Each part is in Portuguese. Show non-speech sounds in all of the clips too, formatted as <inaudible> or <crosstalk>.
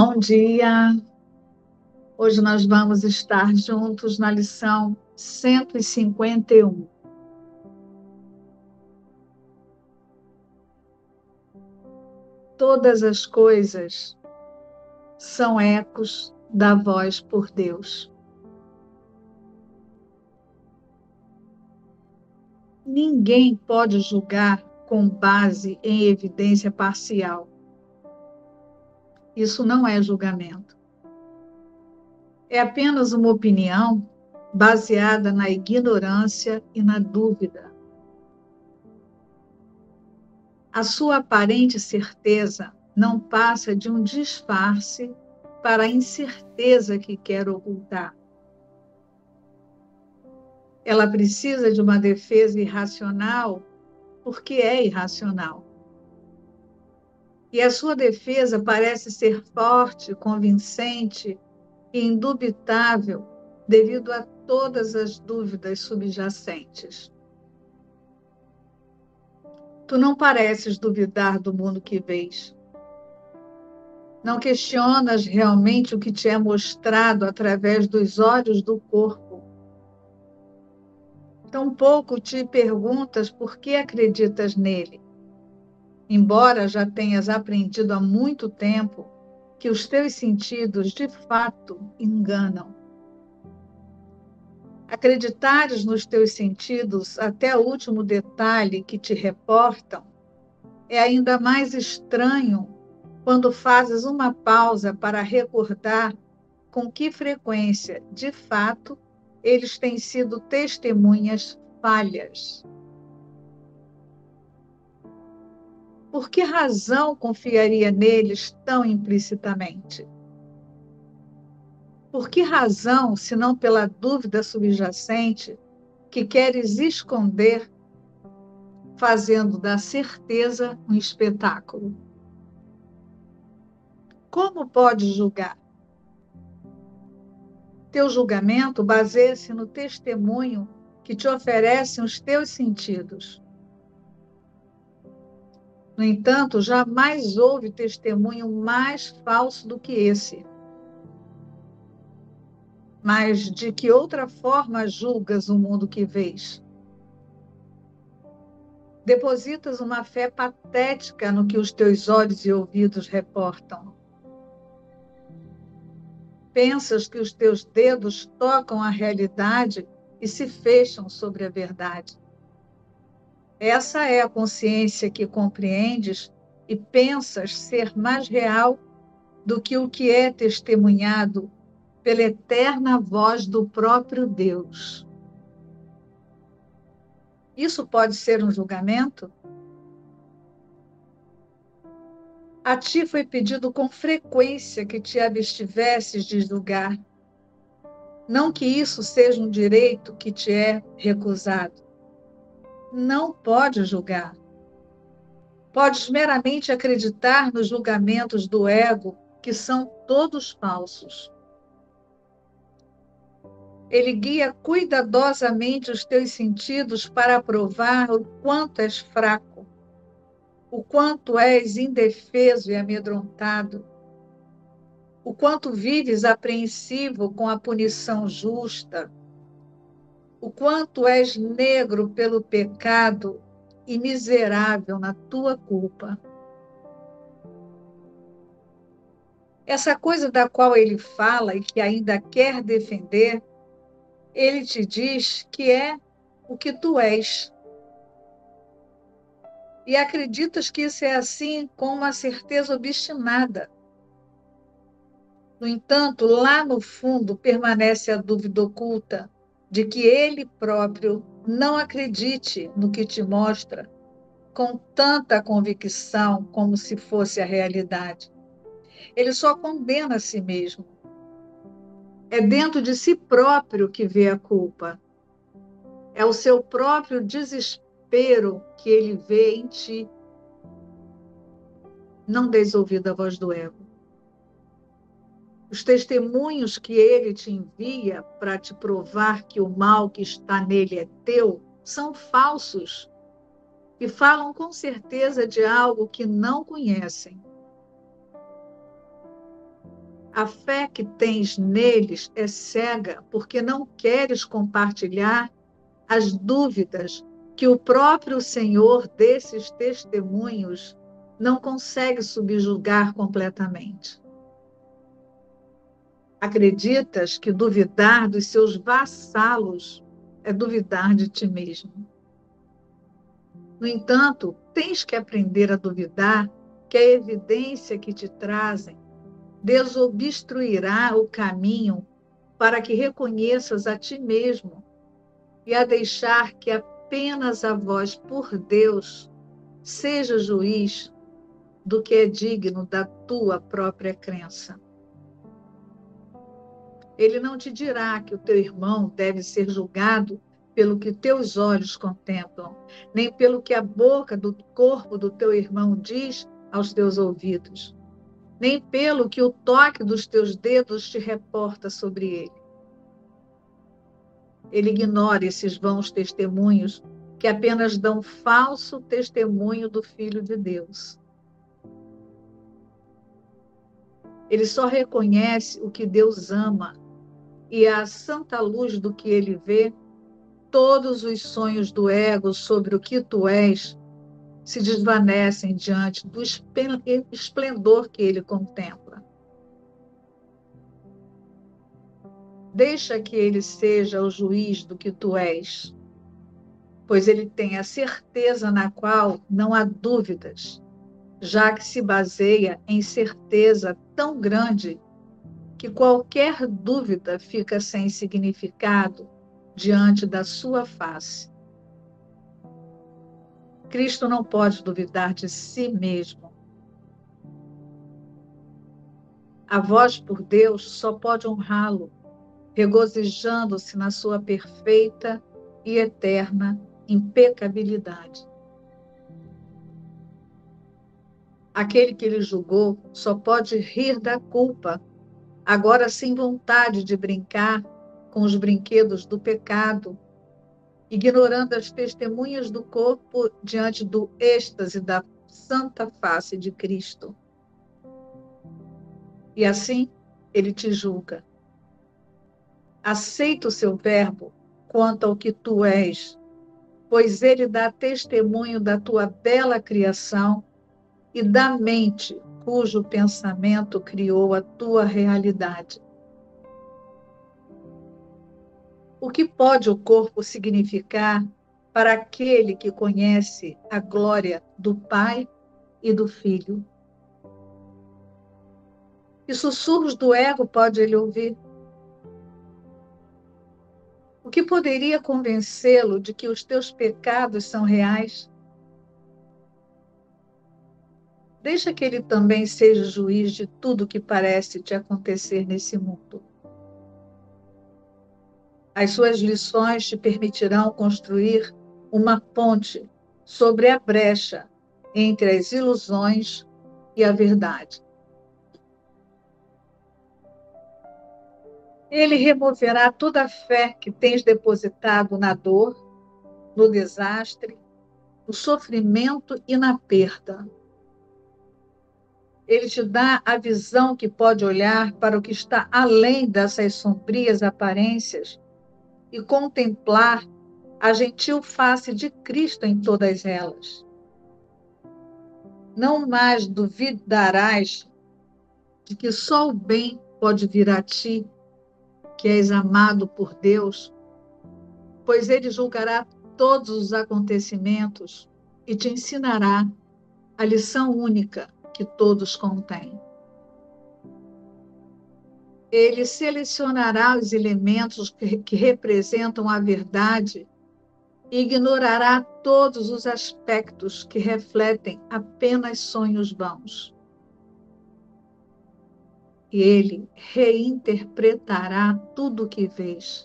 Bom dia! Hoje nós vamos estar juntos na lição 151. Todas as coisas são ecos da voz por Deus. Ninguém pode julgar com base em evidência parcial isso não é julgamento. É apenas uma opinião baseada na ignorância e na dúvida. A sua aparente certeza não passa de um disfarce para a incerteza que quer ocultar. Ela precisa de uma defesa irracional porque é irracional. E a sua defesa parece ser forte, convincente e indubitável devido a todas as dúvidas subjacentes. Tu não pareces duvidar do mundo que vês. Não questionas realmente o que te é mostrado através dos olhos do corpo. Tampouco te perguntas por que acreditas nele embora já tenhas aprendido há muito tempo que os teus sentidos de fato enganam. Acreditares nos teus sentidos até o último detalhe que te reportam é ainda mais estranho quando fazes uma pausa para recordar com que frequência, de fato, eles têm sido testemunhas falhas. Por que razão confiaria neles tão implicitamente? Por que razão, se não pela dúvida subjacente que queres esconder, fazendo da certeza um espetáculo? Como podes julgar? Teu julgamento baseia-se no testemunho que te oferecem os teus sentidos no entanto, jamais houve testemunho mais falso do que esse. Mas de que outra forma julgas o mundo que vês? Depositas uma fé patética no que os teus olhos e ouvidos reportam. Pensas que os teus dedos tocam a realidade e se fecham sobre a verdade. Essa é a consciência que compreendes e pensas ser mais real do que o que é testemunhado pela eterna voz do próprio Deus. Isso pode ser um julgamento? A ti foi pedido com frequência que te abstivesses de julgar. Não que isso seja um direito que te é recusado não pode julgar. Podes meramente acreditar nos julgamentos do ego, que são todos falsos. Ele guia cuidadosamente os teus sentidos para provar o quanto és fraco, o quanto és indefeso e amedrontado, o quanto vives apreensivo com a punição justa, o quanto és negro pelo pecado e miserável na tua culpa. Essa coisa da qual ele fala e que ainda quer defender, ele te diz que é o que tu és. E acreditas que isso é assim com uma certeza obstinada. No entanto, lá no fundo permanece a dúvida oculta de que ele próprio não acredite no que te mostra com tanta convicção como se fosse a realidade. Ele só condena a si mesmo. É dentro de si próprio que vê a culpa. É o seu próprio desespero que ele vê em ti. Não des ouvido à voz do ego. Os testemunhos que ele te envia para te provar que o mal que está nele é teu são falsos e falam com certeza de algo que não conhecem. A fé que tens neles é cega, porque não queres compartilhar as dúvidas que o próprio Senhor desses testemunhos não consegue subjugar completamente. Acreditas que duvidar dos seus vassalos é duvidar de ti mesmo. No entanto, tens que aprender a duvidar que a evidência que te trazem desobstruirá o caminho para que reconheças a ti mesmo e a deixar que apenas a voz por Deus seja juiz do que é digno da tua própria crença. Ele não te dirá que o teu irmão deve ser julgado pelo que teus olhos contemplam, nem pelo que a boca do corpo do teu irmão diz aos teus ouvidos, nem pelo que o toque dos teus dedos te reporta sobre ele. Ele ignora esses vãos testemunhos que apenas dão falso testemunho do Filho de Deus. Ele só reconhece o que Deus ama e a santa luz do que ele vê, todos os sonhos do ego sobre o que tu és se desvanecem diante do esplendor que ele contempla. Deixa que ele seja o juiz do que tu és, pois ele tem a certeza na qual não há dúvidas, já que se baseia em certeza tão grande que qualquer dúvida fica sem significado diante da sua face. Cristo não pode duvidar de si mesmo. A voz por Deus só pode honrá-lo, regozijando-se na sua perfeita e eterna impecabilidade. Aquele que ele julgou só pode rir da culpa agora sem vontade de brincar com os brinquedos do pecado, ignorando as testemunhas do corpo diante do êxtase da santa face de Cristo. E assim ele te julga. Aceita o seu verbo quanto ao que tu és, pois ele dá testemunho da tua bela criação e da mente cujo pensamento criou a tua realidade. O que pode o corpo significar para aquele que conhece a glória do Pai e do Filho? Que sussurros do ego pode ele ouvir? O que poderia convencê-lo de que os teus pecados são reais? Deixa que ele também seja juiz de tudo que parece te acontecer nesse mundo. As suas lições te permitirão construir uma ponte sobre a brecha entre as ilusões e a verdade. Ele removerá toda a fé que tens depositado na dor, no desastre, no sofrimento e na perda ele te dá a visão que pode olhar para o que está além dessas sombrias aparências e contemplar a gentil face de Cristo em todas elas. Não mais duvidarás de que só o bem pode vir a ti, que és amado por Deus, pois ele julgará todos os acontecimentos e te ensinará a lição única que todos contêm. Ele selecionará os elementos que, que representam a verdade e ignorará todos os aspectos que refletem apenas sonhos vãos. E ele reinterpretará tudo o que vês,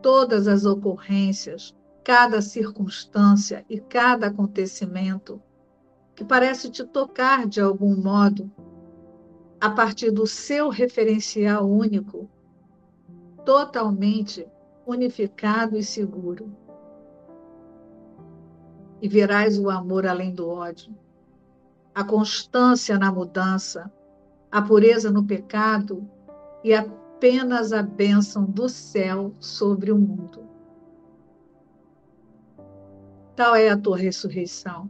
todas as ocorrências, cada circunstância e cada acontecimento que parece te tocar de algum modo, a partir do seu referencial único, totalmente unificado e seguro. E verás o amor além do ódio, a constância na mudança, a pureza no pecado e apenas a bênção do céu sobre o mundo. Tal é a tua ressurreição,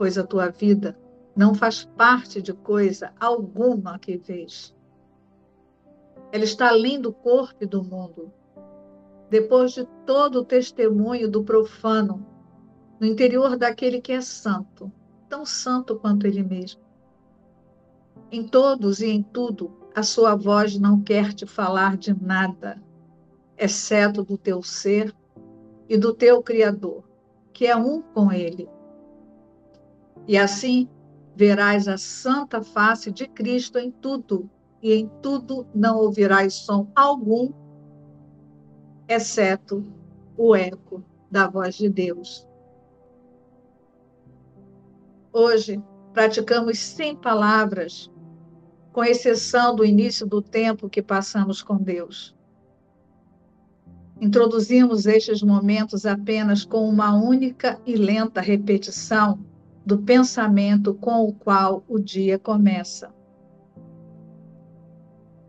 pois a tua vida não faz parte de coisa alguma que vês. Ela está além do corpo e do mundo. Depois de todo o testemunho do profano, no interior daquele que é santo, tão santo quanto ele mesmo. Em todos e em tudo, a sua voz não quer te falar de nada, exceto do teu ser e do teu Criador, que é um com ele. E assim verás a santa face de Cristo em tudo, e em tudo não ouvirás som algum, exceto o eco da voz de Deus. Hoje, praticamos sem palavras, com exceção do início do tempo que passamos com Deus. Introduzimos estes momentos apenas com uma única e lenta repetição do pensamento com o qual o dia começa.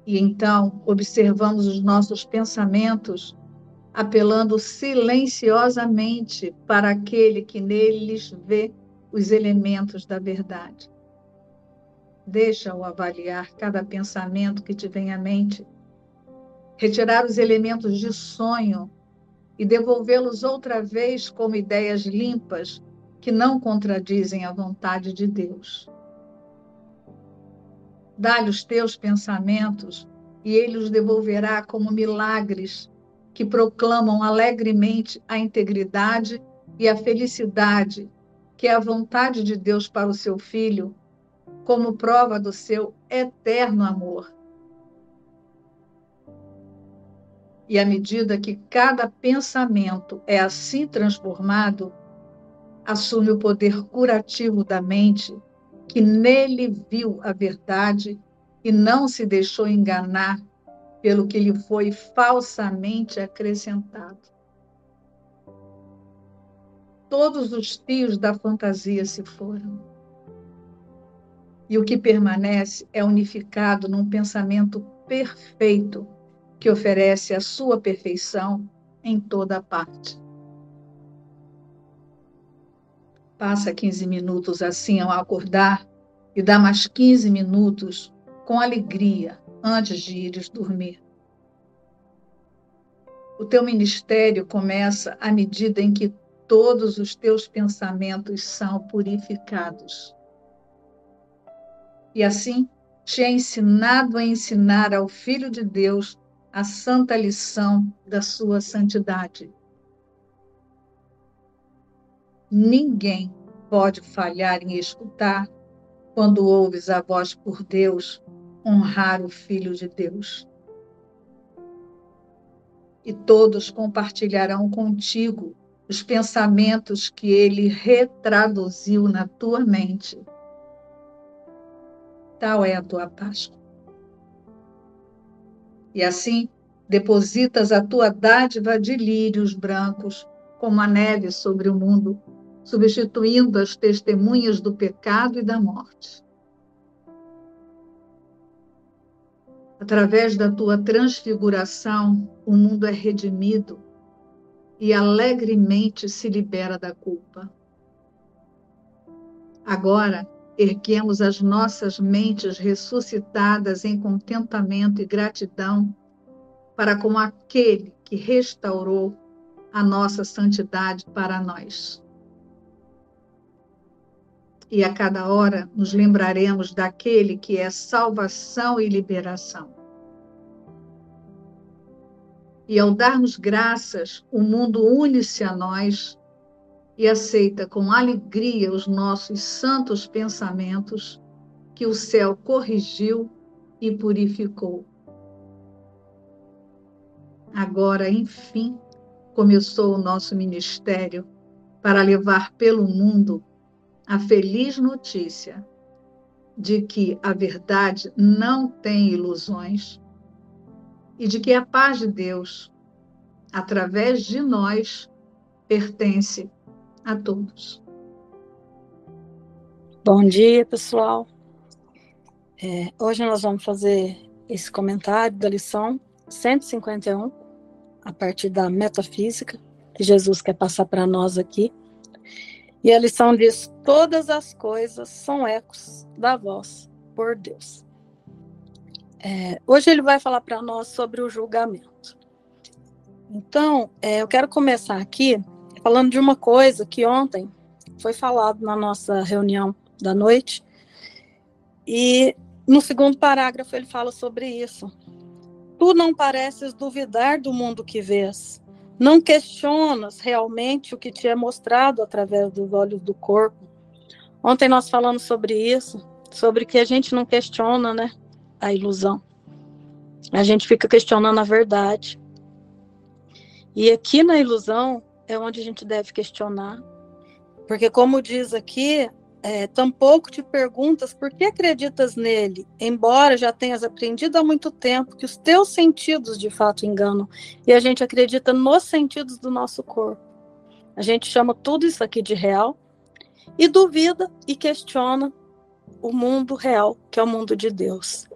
E então observamos os nossos pensamentos apelando silenciosamente para aquele que neles vê os elementos da verdade. Deixa-o avaliar cada pensamento que te vem à mente, retirar os elementos de sonho e devolvê-los outra vez como ideias limpas que não contradizem a vontade de Deus. Dá-lhe os teus pensamentos e ele os devolverá como milagres que proclamam alegremente a integridade e a felicidade que é a vontade de Deus para o seu filho, como prova do seu eterno amor. E à medida que cada pensamento é assim transformado, assume o poder curativo da mente, que nele viu a verdade e não se deixou enganar pelo que lhe foi falsamente acrescentado todos os fios da fantasia se foram. E o que permanece é unificado num pensamento perfeito que oferece a sua perfeição em toda parte. Passa 15 minutos assim ao acordar e dá mais 15 minutos com alegria antes de ires dormir. O teu ministério começa à medida em que todos os teus pensamentos são purificados. E assim te é ensinado a ensinar ao Filho de Deus a santa lição da sua santidade. Ninguém pode falhar em escutar quando ouves a voz por Deus honrar o Filho de Deus. E todos compartilharão contigo os pensamentos que ele retraduziu na tua mente. Tal é a tua Páscoa. E assim, depositas a tua dádiva de lírios brancos, como a neve sobre o mundo, substituindo as testemunhas do pecado e da morte. Através da tua transfiguração, o mundo é redimido e alegremente se libera da culpa. Agora, erguemos as nossas mentes ressuscitadas em contentamento e gratidão para com aquele que restaurou a nossa santidade para nós. E a cada hora nos lembraremos daquele que é salvação e liberação. E ao darmos graças, o mundo une-se a nós e aceita com alegria os nossos santos pensamentos que o céu corrigiu e purificou. Agora, enfim, começou o nosso ministério para levar pelo mundo a feliz notícia de que a verdade não tem ilusões e de que a paz de Deus, através de nós, pertence a todos. Bom dia, pessoal. É, hoje nós vamos fazer esse comentário da lição 151, a partir da metafísica, que Jesus quer passar para nós aqui. E a lição diz: Todas as coisas são ecos da voz por Deus. É, hoje ele vai falar para nós sobre o julgamento. Então, é, eu quero começar aqui falando de uma coisa que ontem foi falado na nossa reunião da noite, e no segundo parágrafo, ele fala sobre isso. Tu não pareces duvidar do mundo que vês. Não questionas realmente o que te é mostrado através dos olhos do corpo. Ontem nós falamos sobre isso, sobre que a gente não questiona, né, a ilusão. A gente fica questionando a verdade. E aqui na ilusão é onde a gente deve questionar. Porque como diz aqui, é, tampouco te perguntas por que acreditas nele, embora já tenhas aprendido há muito tempo que os teus sentidos de fato enganam. E a gente acredita nos sentidos do nosso corpo. A gente chama tudo isso aqui de real e duvida e questiona o mundo real, que é o mundo de Deus.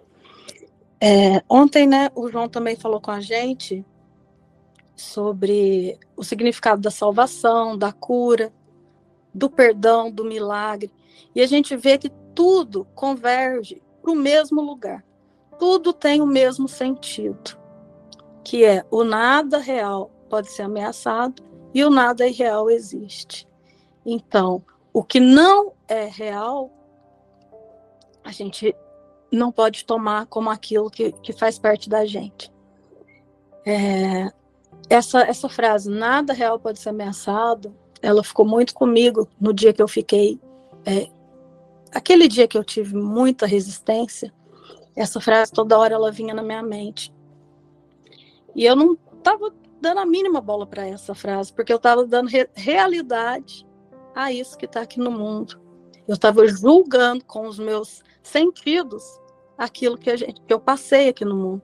É, ontem, né, o João também falou com a gente sobre o significado da salvação, da cura, do perdão, do milagre. E a gente vê que tudo converge para o mesmo lugar. Tudo tem o mesmo sentido, que é o nada real pode ser ameaçado e o nada irreal existe. Então, o que não é real, a gente não pode tomar como aquilo que, que faz parte da gente. É, essa, essa frase, nada real pode ser ameaçado, ela ficou muito comigo no dia que eu fiquei. É, aquele dia que eu tive muita resistência, essa frase toda hora ela vinha na minha mente. E eu não estava dando a mínima bola para essa frase, porque eu estava dando re realidade a isso que está aqui no mundo. Eu estava julgando com os meus sentidos aquilo que, gente, que eu passei aqui no mundo.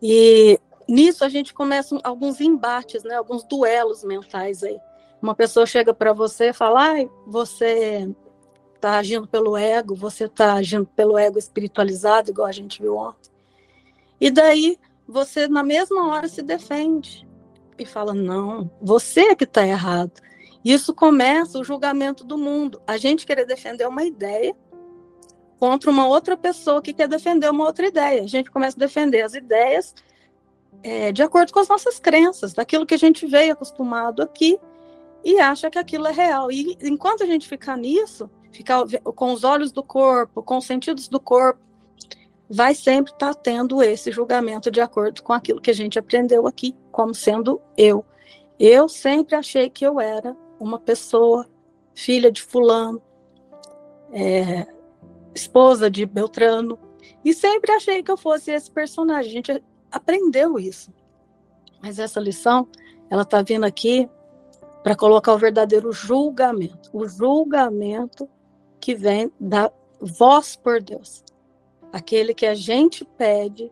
E nisso a gente começa alguns embates, né, alguns duelos mentais aí. Uma pessoa chega para você e fala: ah, você está agindo pelo ego, você está agindo pelo ego espiritualizado, igual a gente viu ontem. E daí você, na mesma hora, se defende e fala: não, você é que está errado. Isso começa o julgamento do mundo. A gente querer defender uma ideia contra uma outra pessoa que quer defender uma outra ideia. A gente começa a defender as ideias é, de acordo com as nossas crenças, daquilo que a gente veio acostumado aqui e acha que aquilo é real. E enquanto a gente ficar nisso, ficar com os olhos do corpo, com os sentidos do corpo, vai sempre estar tá tendo esse julgamento de acordo com aquilo que a gente aprendeu aqui, como sendo eu. Eu sempre achei que eu era uma pessoa, filha de fulano, é, esposa de Beltrano, e sempre achei que eu fosse esse personagem. A gente aprendeu isso. Mas essa lição, ela está vindo aqui para colocar o verdadeiro julgamento, o julgamento que vem da voz por Deus, aquele que a gente pede,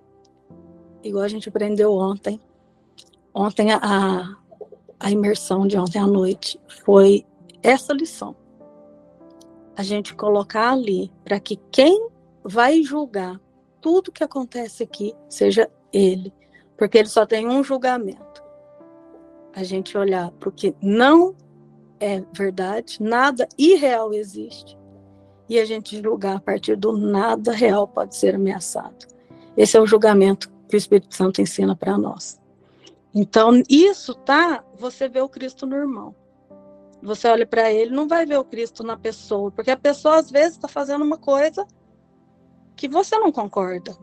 igual a gente aprendeu ontem. Ontem a, a imersão de ontem à noite foi essa lição. A gente colocar ali para que quem vai julgar tudo que acontece aqui seja ele, porque ele só tem um julgamento a gente olhar para o que não é verdade, nada irreal existe, e a gente julgar a partir do nada real pode ser ameaçado. Esse é o julgamento que o Espírito Santo ensina para nós. Então, isso tá, você vê o Cristo no irmão. Você olha para ele, não vai ver o Cristo na pessoa, porque a pessoa às vezes está fazendo uma coisa que você não concorda.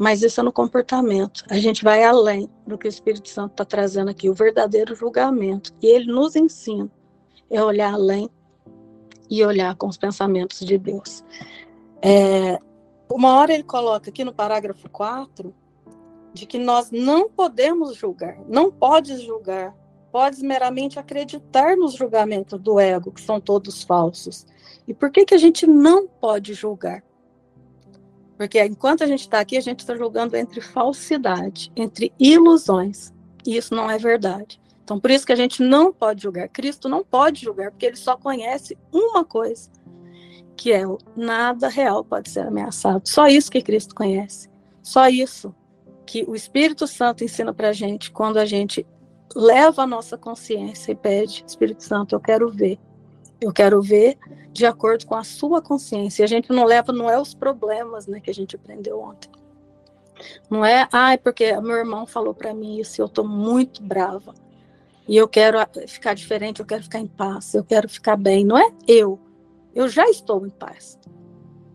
Mas isso é no comportamento. A gente vai além do que o Espírito Santo está trazendo aqui, o verdadeiro julgamento. E ele nos ensina é olhar além e olhar com os pensamentos de Deus. É, uma hora ele coloca aqui no parágrafo 4 de que nós não podemos julgar, não podes julgar, podes meramente acreditar nos julgamentos do ego, que são todos falsos. E por que, que a gente não pode julgar? Porque enquanto a gente está aqui, a gente está julgando entre falsidade, entre ilusões. E isso não é verdade. Então, por isso que a gente não pode julgar. Cristo não pode julgar, porque ele só conhece uma coisa, que é o nada real pode ser ameaçado. Só isso que Cristo conhece. Só isso que o Espírito Santo ensina para a gente quando a gente leva a nossa consciência e pede, Espírito Santo, eu quero ver. Eu quero ver de acordo com a sua consciência. A gente não leva, não é os problemas, né, que a gente aprendeu ontem. Não é, ai, ah, porque meu irmão falou para mim isso, eu estou muito brava. E eu quero ficar diferente, eu quero ficar em paz, eu quero ficar bem. Não é eu. Eu já estou em paz.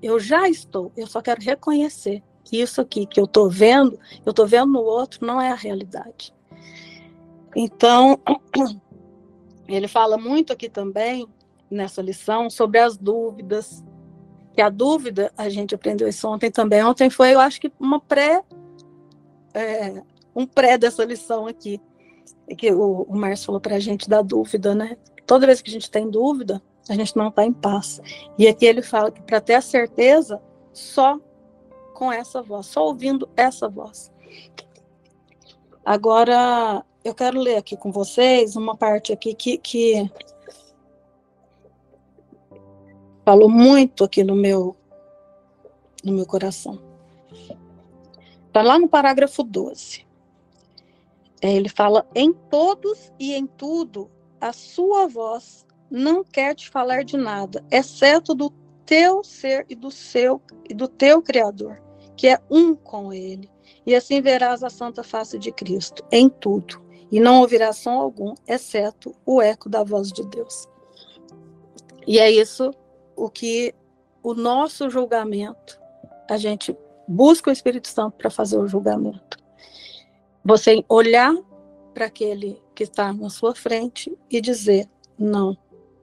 Eu já estou. Eu só quero reconhecer que isso aqui que eu estou vendo, eu estou vendo no outro, não é a realidade. Então, <clears throat> ele fala muito aqui também, nessa lição, sobre as dúvidas. Que a dúvida, a gente aprendeu isso ontem também. Ontem foi, eu acho que, uma pré. É, um pré dessa lição aqui. Que o, o Márcio falou para a gente da dúvida, né? Toda vez que a gente tem dúvida, a gente não está em paz. E aqui ele fala que para ter a certeza, só com essa voz, só ouvindo essa voz. Agora, eu quero ler aqui com vocês uma parte aqui que, que falou muito aqui no meu no meu coração. Está lá no parágrafo 12. É, ele fala: em todos e em tudo, a sua voz não quer te falar de nada, exceto do teu ser e do seu e do teu Criador, que é um com ele. E assim verás a santa face de Cristo em tudo e não ouvirá som algum, exceto o eco da voz de Deus. E é isso o que o nosso julgamento, a gente busca o Espírito Santo para fazer o julgamento. Você olhar para aquele que está na sua frente e dizer: não,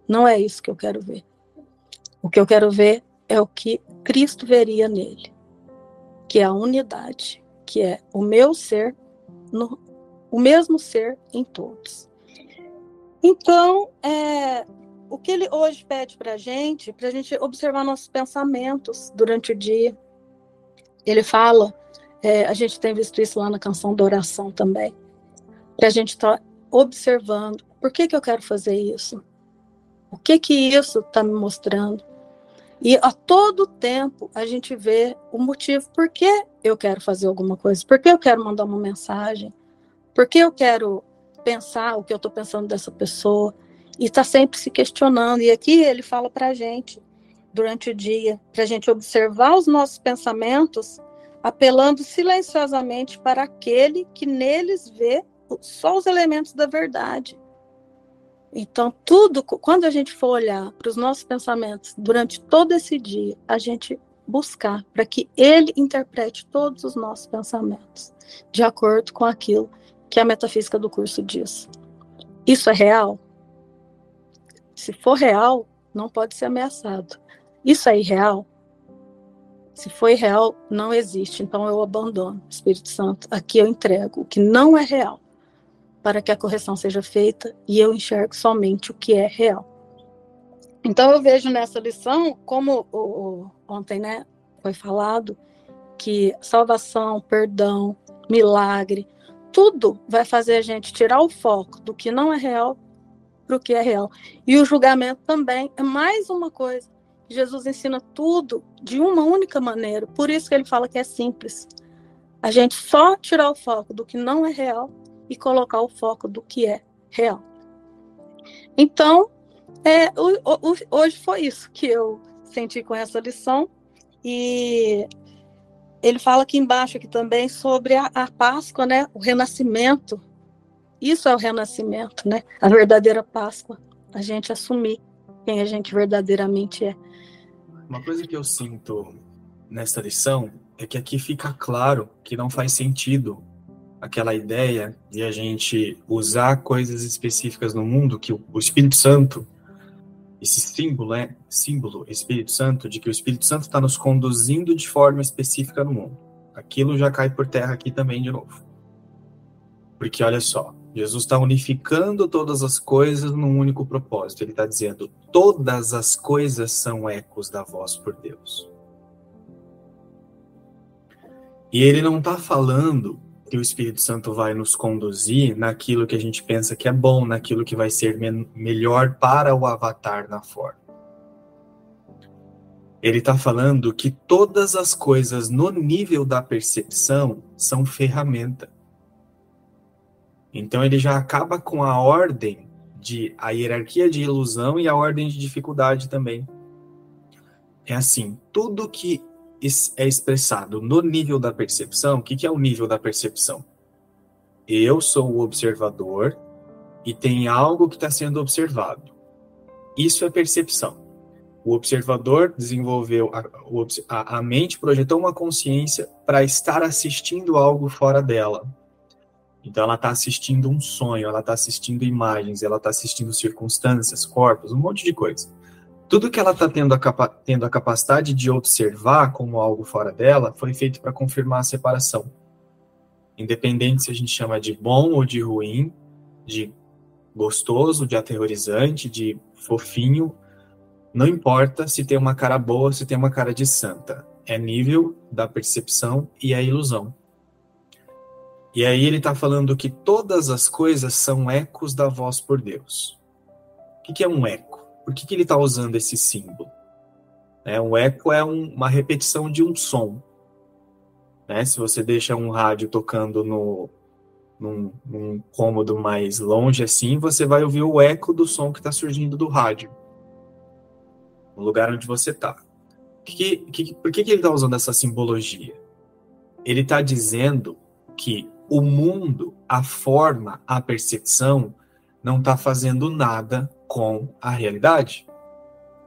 não é isso que eu quero ver. O que eu quero ver é o que Cristo veria nele, que é a unidade, que é o meu ser no, o mesmo ser em todos. Então, é, o que ele hoje pede para a gente, para a gente observar nossos pensamentos durante o dia. Ele fala, é, a gente tem visto isso lá na canção da oração também, para a gente estar tá observando, por que, que eu quero fazer isso? O que que isso está me mostrando? E a todo tempo a gente vê o motivo por que eu quero fazer alguma coisa, por que eu quero mandar uma mensagem, porque eu quero pensar o que eu estou pensando dessa pessoa e está sempre se questionando. E aqui ele fala para a gente, durante o dia, para a gente observar os nossos pensamentos, apelando silenciosamente para aquele que neles vê só os elementos da verdade. Então, tudo, quando a gente for olhar para os nossos pensamentos durante todo esse dia, a gente buscar para que ele interprete todos os nossos pensamentos de acordo com aquilo que a metafísica do curso diz. Isso é real? Se for real, não pode ser ameaçado. Isso é irreal? Se for irreal, não existe. Então eu abandono, Espírito Santo. Aqui eu entrego o que não é real, para que a correção seja feita e eu enxergo somente o que é real. Então eu vejo nessa lição, como o, o, ontem né, foi falado, que salvação, perdão, milagre, tudo vai fazer a gente tirar o foco do que não é real para o que é real. E o julgamento também é mais uma coisa. Jesus ensina tudo de uma única maneira. Por isso que ele fala que é simples. A gente só tirar o foco do que não é real e colocar o foco do que é real. Então, é, hoje foi isso que eu senti com essa lição. E ele fala aqui embaixo aqui também sobre a, a Páscoa, né? O renascimento. Isso é o renascimento, né? A verdadeira Páscoa. A gente assumir quem a gente verdadeiramente é. Uma coisa que eu sinto nessa lição é que aqui fica claro que não faz sentido aquela ideia de a gente usar coisas específicas no mundo que o Espírito Santo esse símbolo é símbolo Espírito Santo de que o Espírito Santo está nos conduzindo de forma específica no mundo. Aquilo já cai por terra aqui também de novo. Porque olha só, Jesus está unificando todas as coisas num único propósito. Ele está dizendo: todas as coisas são ecos da voz por Deus. E ele não está falando que o Espírito Santo vai nos conduzir naquilo que a gente pensa que é bom, naquilo que vai ser me melhor para o avatar na forma. Ele está falando que todas as coisas no nível da percepção são ferramenta. Então ele já acaba com a ordem de a hierarquia de ilusão e a ordem de dificuldade também. É assim, tudo que é expressado no nível da percepção, o que, que é o nível da percepção? Eu sou o observador e tem algo que está sendo observado. Isso é percepção. O observador desenvolveu, a, a mente projetou uma consciência para estar assistindo algo fora dela. Então ela está assistindo um sonho, ela está assistindo imagens, ela está assistindo circunstâncias, corpos, um monte de coisa. Tudo que ela está tendo, tendo a capacidade de observar como algo fora dela foi feito para confirmar a separação. Independente se a gente chama de bom ou de ruim, de gostoso, de aterrorizante, de fofinho, não importa se tem uma cara boa, se tem uma cara de santa. É nível da percepção e a ilusão. E aí ele está falando que todas as coisas são ecos da voz por Deus. O que, é um eco? Por que, que ele está usando esse símbolo? É, um eco é um, uma repetição de um som. Né? Se você deixa um rádio tocando no, num, num cômodo mais longe assim, você vai ouvir o eco do som que está surgindo do rádio. No lugar onde você está. Que, que, por que, que ele está usando essa simbologia? Ele está dizendo que o mundo, a forma, a percepção, não está fazendo nada com a realidade.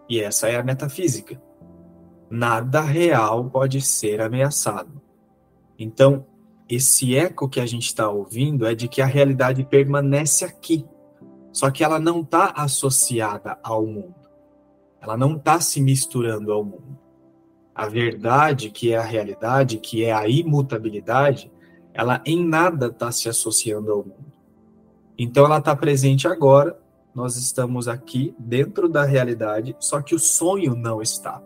E essa é a metafísica. Nada real pode ser ameaçado. Então, esse eco que a gente está ouvindo é de que a realidade permanece aqui. Só que ela não está associada ao mundo. Ela não está se misturando ao mundo. A verdade, que é a realidade, que é a imutabilidade, ela em nada está se associando ao mundo. Então ela está presente agora, nós estamos aqui dentro da realidade, só que o sonho não está.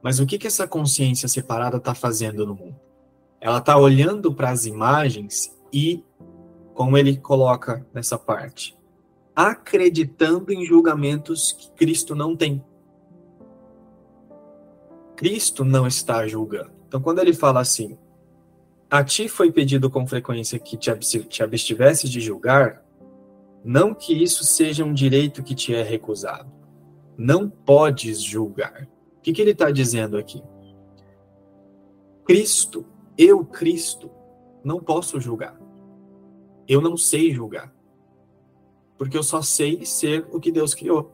Mas o que, que essa consciência separada está fazendo no mundo? Ela está olhando para as imagens e, como ele coloca nessa parte, acreditando em julgamentos que Cristo não tem. Cristo não está julgando. Então, quando ele fala assim, a ti foi pedido com frequência que te abstivesse de julgar, não que isso seja um direito que te é recusado. Não podes julgar. O que, que ele está dizendo aqui? Cristo, eu, Cristo, não posso julgar. Eu não sei julgar. Porque eu só sei ser o que Deus criou.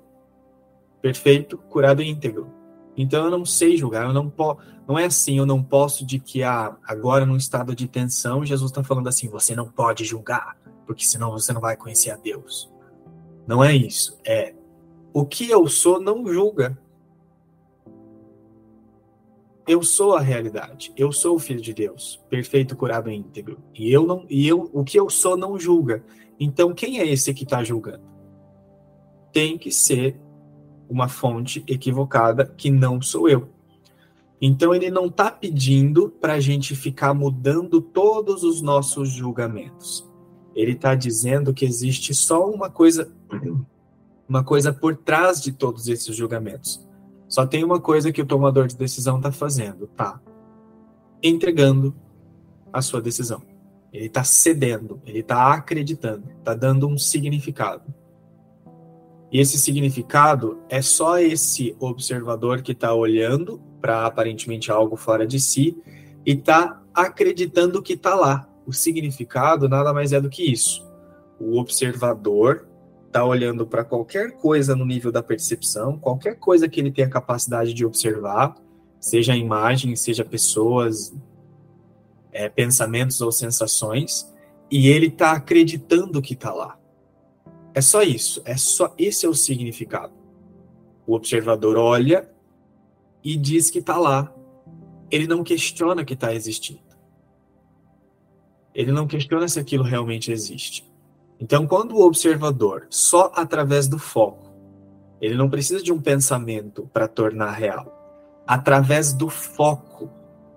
Perfeito, curado e íntegro. Então eu não sei julgar, eu não posso. Não é assim, eu não posso de que ah, agora num estado de tensão, Jesus está falando assim, você não pode julgar, porque senão você não vai conhecer a Deus. Não é isso. É o que eu sou não julga. Eu sou a realidade. Eu sou o filho de Deus, perfeito, curado e íntegro. E eu não, e eu, o que eu sou não julga. Então quem é esse que está julgando? Tem que ser uma fonte equivocada que não sou eu. Então ele não está pedindo para a gente ficar mudando todos os nossos julgamentos. Ele está dizendo que existe só uma coisa, uma coisa por trás de todos esses julgamentos. Só tem uma coisa que o tomador de decisão está fazendo, tá? Entregando a sua decisão. Ele está cedendo, ele está acreditando, está dando um significado. E esse significado é só esse observador que está olhando para aparentemente algo fora de si e está acreditando que está lá. O significado nada mais é do que isso. O observador está olhando para qualquer coisa no nível da percepção, qualquer coisa que ele tenha capacidade de observar, seja imagens, seja pessoas, é, pensamentos ou sensações, e ele está acreditando que está lá. É só isso, é só esse é o significado. O observador olha e diz que está lá. Ele não questiona que está existindo. Ele não questiona se aquilo realmente existe. Então, quando o observador, só através do foco, ele não precisa de um pensamento para tornar real. Através do foco,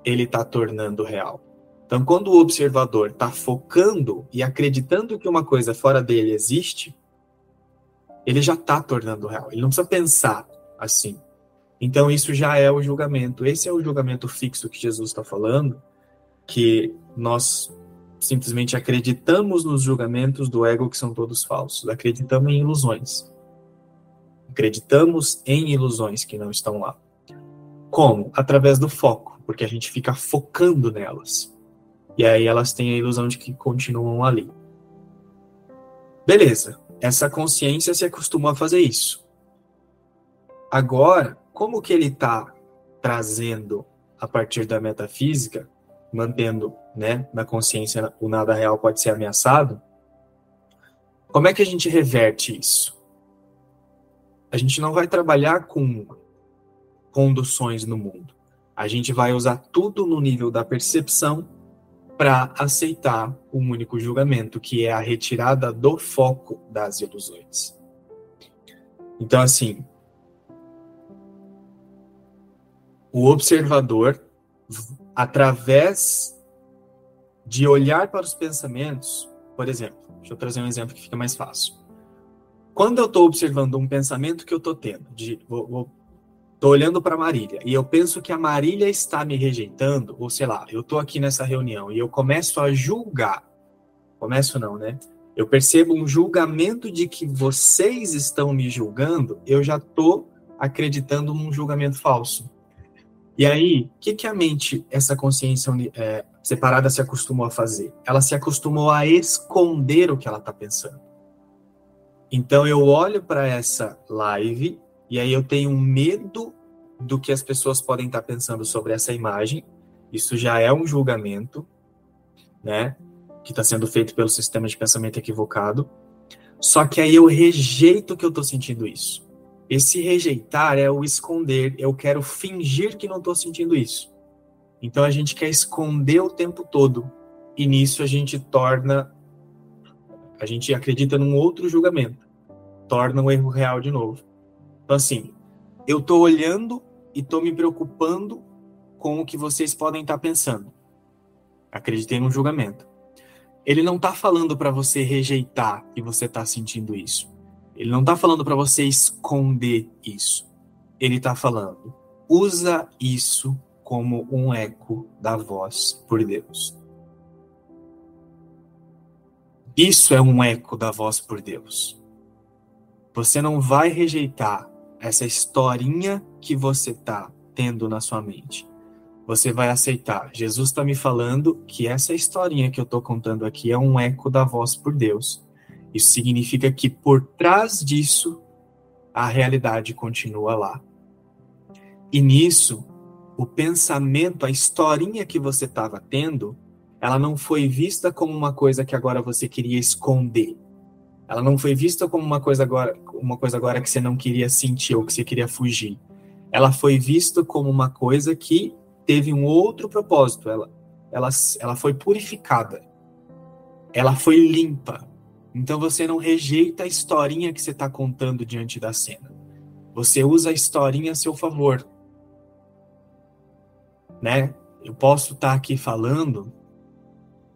ele está tornando real. Então, quando o observador está focando e acreditando que uma coisa fora dele existe, ele já está tornando real. Ele não precisa pensar assim. Então, isso já é o julgamento. Esse é o julgamento fixo que Jesus está falando, que nós simplesmente acreditamos nos julgamentos do ego que são todos falsos. Acreditamos em ilusões. Acreditamos em ilusões que não estão lá. Como? Através do foco, porque a gente fica focando nelas. E aí elas têm a ilusão de que continuam ali. Beleza, essa consciência se acostuma a fazer isso. Agora, como que ele está trazendo a partir da metafísica, mantendo né, na consciência o nada real pode ser ameaçado, como é que a gente reverte isso? A gente não vai trabalhar com conduções no mundo. A gente vai usar tudo no nível da percepção para aceitar um único julgamento, que é a retirada do foco das ilusões. Então, assim, o observador, através de olhar para os pensamentos, por exemplo, deixa eu trazer um exemplo que fica mais fácil. Quando eu estou observando um pensamento que eu estou tendo, de, vou, vou Tô olhando para Marília e eu penso que a Marília está me rejeitando, ou sei lá, eu tô aqui nessa reunião e eu começo a julgar. Começo não, né? Eu percebo um julgamento de que vocês estão me julgando, eu já tô acreditando num julgamento falso. E aí, o que, que a mente, essa consciência é, separada, se acostumou a fazer? Ela se acostumou a esconder o que ela está pensando. Então, eu olho para essa live e aí eu tenho medo do que as pessoas podem estar pensando sobre essa imagem. Isso já é um julgamento, né? Que está sendo feito pelo sistema de pensamento equivocado. Só que aí eu rejeito que eu estou sentindo isso. Esse rejeitar é o esconder. Eu quero fingir que não estou sentindo isso. Então a gente quer esconder o tempo todo. E nisso a gente torna. A gente acredita num outro julgamento. Torna um erro real de novo. Então, assim, eu estou olhando e estou me preocupando com o que vocês podem estar tá pensando. Acreditei no julgamento. Ele não está falando para você rejeitar que você está sentindo isso. Ele não está falando para você esconder isso. Ele está falando, usa isso como um eco da voz por Deus. Isso é um eco da voz por Deus. Você não vai rejeitar essa historinha que você está tendo na sua mente. Você vai aceitar. Jesus está me falando que essa historinha que eu estou contando aqui é um eco da voz por Deus. Isso significa que por trás disso, a realidade continua lá. E nisso, o pensamento, a historinha que você estava tendo, ela não foi vista como uma coisa que agora você queria esconder. Ela não foi vista como uma coisa agora, uma coisa agora que você não queria sentir ou que você queria fugir. Ela foi vista como uma coisa que teve um outro propósito. Ela, ela, ela foi purificada. Ela foi limpa. Então você não rejeita a historinha que você está contando diante da cena. Você usa a historinha a seu favor. Né? Eu posso estar tá aqui falando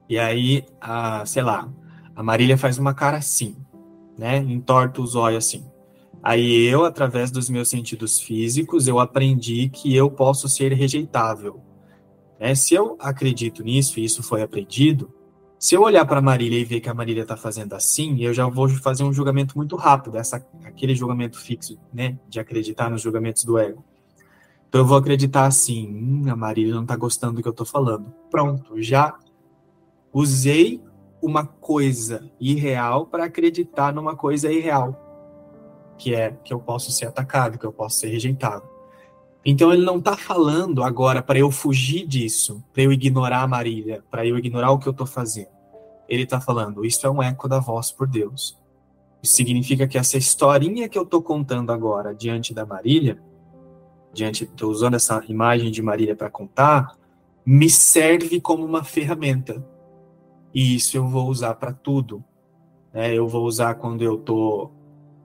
e aí, a, sei lá, a Marília faz uma cara assim, né? Entorta os olhos assim. Aí eu, através dos meus sentidos físicos, eu aprendi que eu posso ser rejeitável. Né? Se eu acredito nisso e isso foi aprendido, se eu olhar para a Marília e ver que a Marília está fazendo assim, eu já vou fazer um julgamento muito rápido, essa, aquele julgamento fixo, né? De acreditar nos julgamentos do ego. Então eu vou acreditar assim, hum, a Marília não está gostando do que eu estou falando. Pronto, já usei uma coisa irreal para acreditar numa coisa irreal, que é que eu posso ser atacado, que eu posso ser rejeitado. Então ele não está falando agora para eu fugir disso, para eu ignorar a Marília, para eu ignorar o que eu estou fazendo. Ele está falando, isso é um eco da voz por Deus. Isso significa que essa historinha que eu estou contando agora diante da Marília, diante, estou usando essa imagem de Marília para contar, me serve como uma ferramenta e isso eu vou usar para tudo. Né? Eu vou usar quando eu estou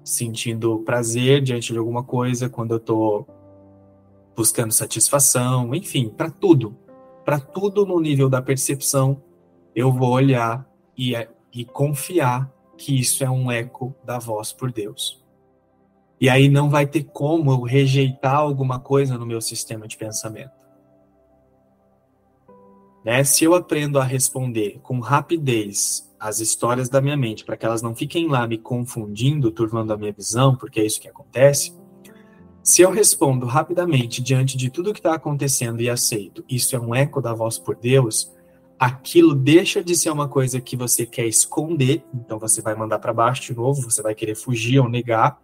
sentindo prazer diante de alguma coisa, quando eu estou buscando satisfação, enfim, para tudo. Para tudo no nível da percepção, eu vou olhar e, e confiar que isso é um eco da voz por Deus. E aí não vai ter como eu rejeitar alguma coisa no meu sistema de pensamento. Né? Se eu aprendo a responder com rapidez as histórias da minha mente, para que elas não fiquem lá me confundindo, turvando a minha visão, porque é isso que acontece. Se eu respondo rapidamente diante de tudo que está acontecendo e aceito, isso é um eco da voz por Deus, aquilo deixa de ser uma coisa que você quer esconder, então você vai mandar para baixo de novo, você vai querer fugir ou negar,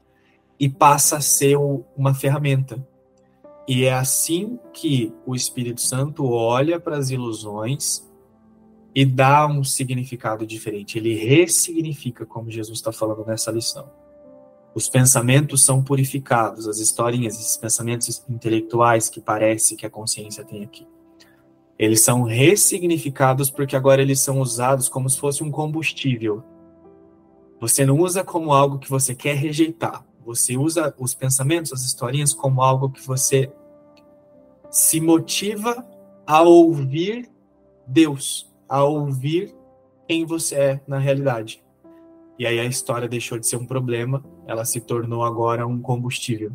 e passa a ser uma ferramenta. E é assim que o Espírito Santo olha para as ilusões e dá um significado diferente. Ele ressignifica, como Jesus está falando nessa lição. Os pensamentos são purificados, as historinhas, esses pensamentos intelectuais que parece que a consciência tem aqui. Eles são ressignificados porque agora eles são usados como se fosse um combustível. Você não usa como algo que você quer rejeitar. Você usa os pensamentos, as historinhas como algo que você se motiva a ouvir Deus, a ouvir quem você é na realidade. E aí a história deixou de ser um problema, ela se tornou agora um combustível.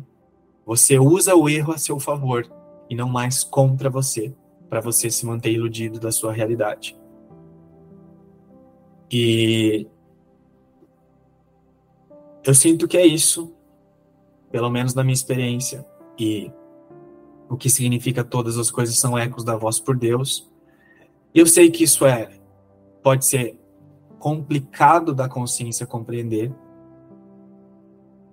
Você usa o erro a seu favor e não mais contra você, para você se manter iludido da sua realidade. E eu sinto que é isso, pelo menos na minha experiência. E o que significa todas as coisas são ecos da voz por Deus. Eu sei que isso é pode ser complicado da consciência compreender,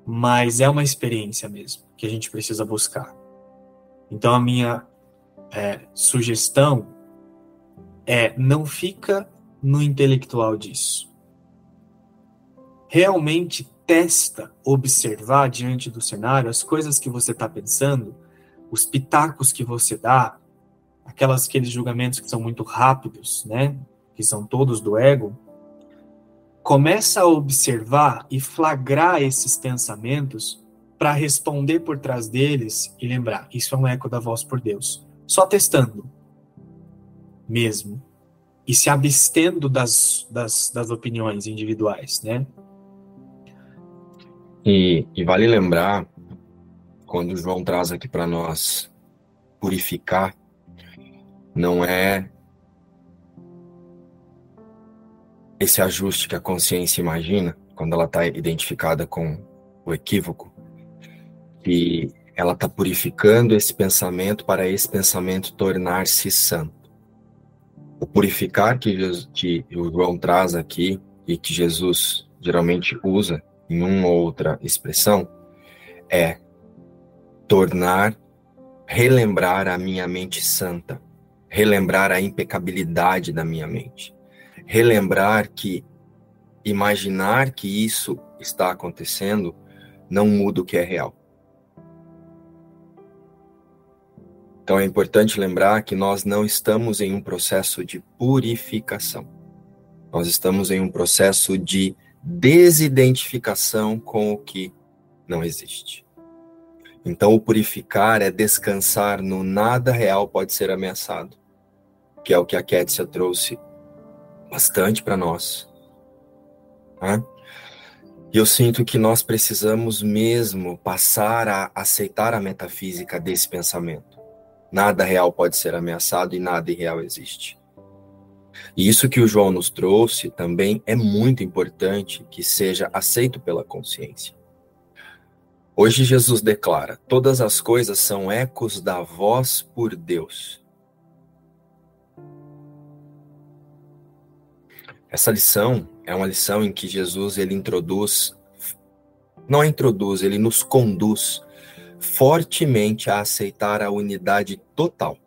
mas é uma experiência mesmo que a gente precisa buscar. Então a minha é, sugestão é não fica no intelectual disso. Realmente testa observar diante do cenário as coisas que você está pensando os pitacos que você dá, aquelas aqueles julgamentos que são muito rápidos, né, que são todos do ego, começa a observar e flagrar esses pensamentos para responder por trás deles e lembrar, isso é um eco da voz por Deus. Só testando mesmo e se abstendo das, das, das opiniões individuais, né? E, e vale lembrar quando João traz aqui para nós purificar, não é esse ajuste que a consciência imagina quando ela está identificada com o equívoco, que ela está purificando esse pensamento para esse pensamento tornar-se santo. O purificar que, Jesus, que o João traz aqui e que Jesus geralmente usa em uma ou outra expressão é tornar, relembrar a minha mente santa, relembrar a impecabilidade da minha mente, relembrar que imaginar que isso está acontecendo não muda o que é real. Então é importante lembrar que nós não estamos em um processo de purificação. Nós estamos em um processo de desidentificação com o que não existe. Então, o purificar é descansar no nada real pode ser ameaçado, que é o que a Kétia trouxe bastante para nós. Né? E eu sinto que nós precisamos mesmo passar a aceitar a metafísica desse pensamento. Nada real pode ser ameaçado e nada irreal existe. E isso que o João nos trouxe também é muito importante que seja aceito pela consciência. Hoje Jesus declara: todas as coisas são ecos da voz por Deus. Essa lição é uma lição em que Jesus ele introduz, não introduz, ele nos conduz fortemente a aceitar a unidade total.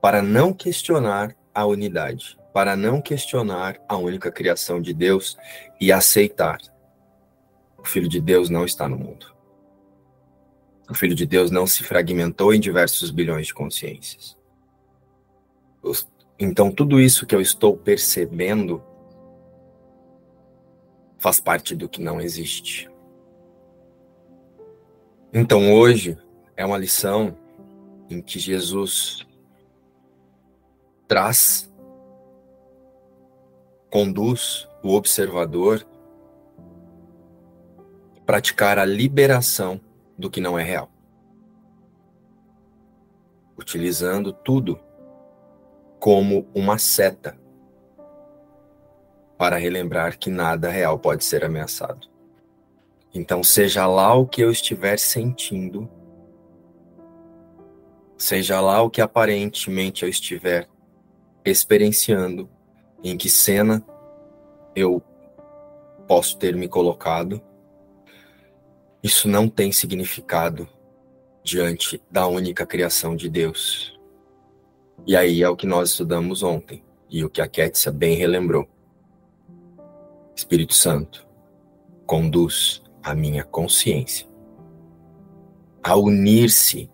Para não questionar a unidade, para não questionar a única criação de Deus e aceitar o Filho de Deus não está no mundo. O Filho de Deus não se fragmentou em diversos bilhões de consciências. Então, tudo isso que eu estou percebendo faz parte do que não existe. Então, hoje é uma lição em que Jesus traz, conduz o observador praticar a liberação do que não é real. Utilizando tudo como uma seta para relembrar que nada real pode ser ameaçado. Então, seja lá o que eu estiver sentindo, seja lá o que aparentemente eu estiver experienciando, em que cena eu posso ter me colocado, isso não tem significado diante da única criação de Deus. E aí é o que nós estudamos ontem, e o que a Kétia bem relembrou. Espírito Santo, conduz a minha consciência a unir-se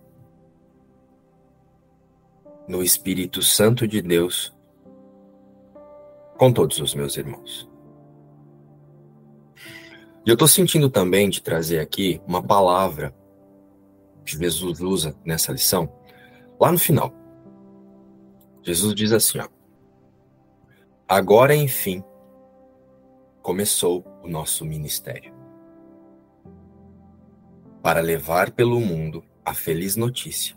no Espírito Santo de Deus com todos os meus irmãos. E eu estou sentindo também de trazer aqui uma palavra que Jesus usa nessa lição, lá no final. Jesus diz assim: ó, Agora, enfim, começou o nosso ministério para levar pelo mundo a feliz notícia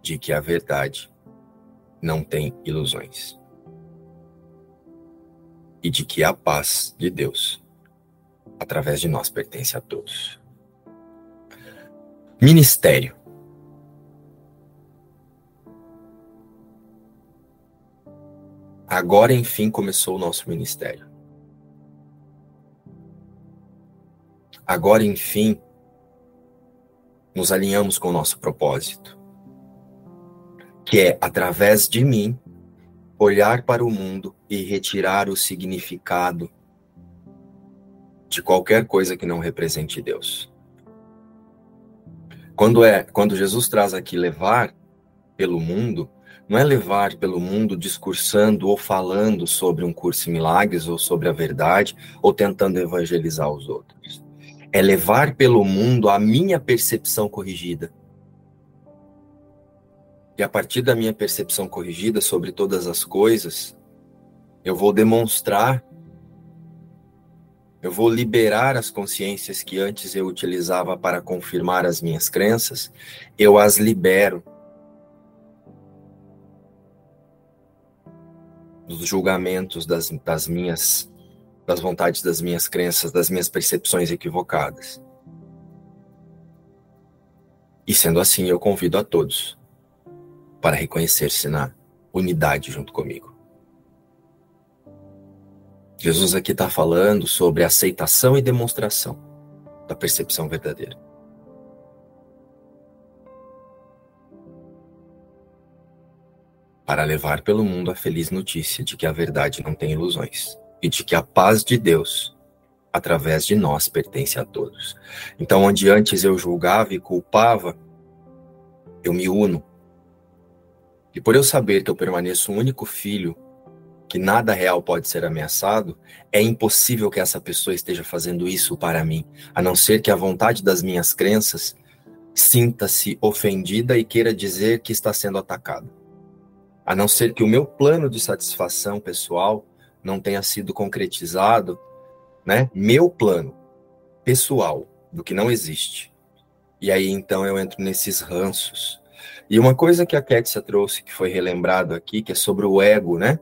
de que a verdade não tem ilusões e de que a paz de Deus, através de nós, pertence a todos. Ministério. Agora, enfim, começou o nosso ministério. Agora, enfim, nos alinhamos com o nosso propósito, que é, através de mim, olhar para o mundo e retirar o significado de qualquer coisa que não represente Deus. Quando é, quando Jesus traz aqui levar pelo mundo, não é levar pelo mundo discursando ou falando sobre um curso em milagres ou sobre a verdade ou tentando evangelizar os outros. É levar pelo mundo a minha percepção corrigida. E a partir da minha percepção corrigida sobre todas as coisas, eu vou demonstrar, eu vou liberar as consciências que antes eu utilizava para confirmar as minhas crenças, eu as libero dos julgamentos das, das minhas das vontades das minhas crenças, das minhas percepções equivocadas. E sendo assim, eu convido a todos para reconhecer-se na unidade junto comigo. Jesus aqui está falando sobre aceitação e demonstração da percepção verdadeira. para levar pelo mundo a feliz notícia de que a verdade não tem ilusões e de que a paz de Deus, através de nós, pertence a todos. Então, onde antes eu julgava e culpava, eu me uno. E por eu saber que eu permaneço o único filho, que nada real pode ser ameaçado, é impossível que essa pessoa esteja fazendo isso para mim, a não ser que a vontade das minhas crenças sinta-se ofendida e queira dizer que está sendo atacada a não ser que o meu plano de satisfação pessoal não tenha sido concretizado, né? Meu plano pessoal do que não existe. E aí então eu entro nesses ranços. E uma coisa que a Kétia trouxe que foi relembrado aqui, que é sobre o ego, né?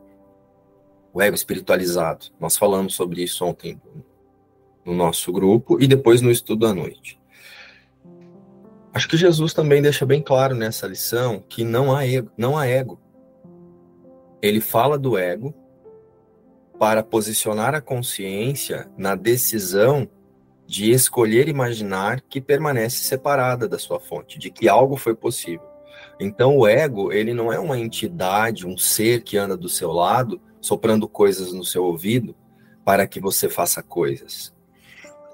O ego espiritualizado. Nós falamos sobre isso ontem no nosso grupo e depois no estudo à noite. Acho que Jesus também deixa bem claro nessa lição que não há ego, não há ego ele fala do ego para posicionar a consciência na decisão de escolher imaginar que permanece separada da sua fonte, de que algo foi possível. Então o ego, ele não é uma entidade, um ser que anda do seu lado, soprando coisas no seu ouvido para que você faça coisas.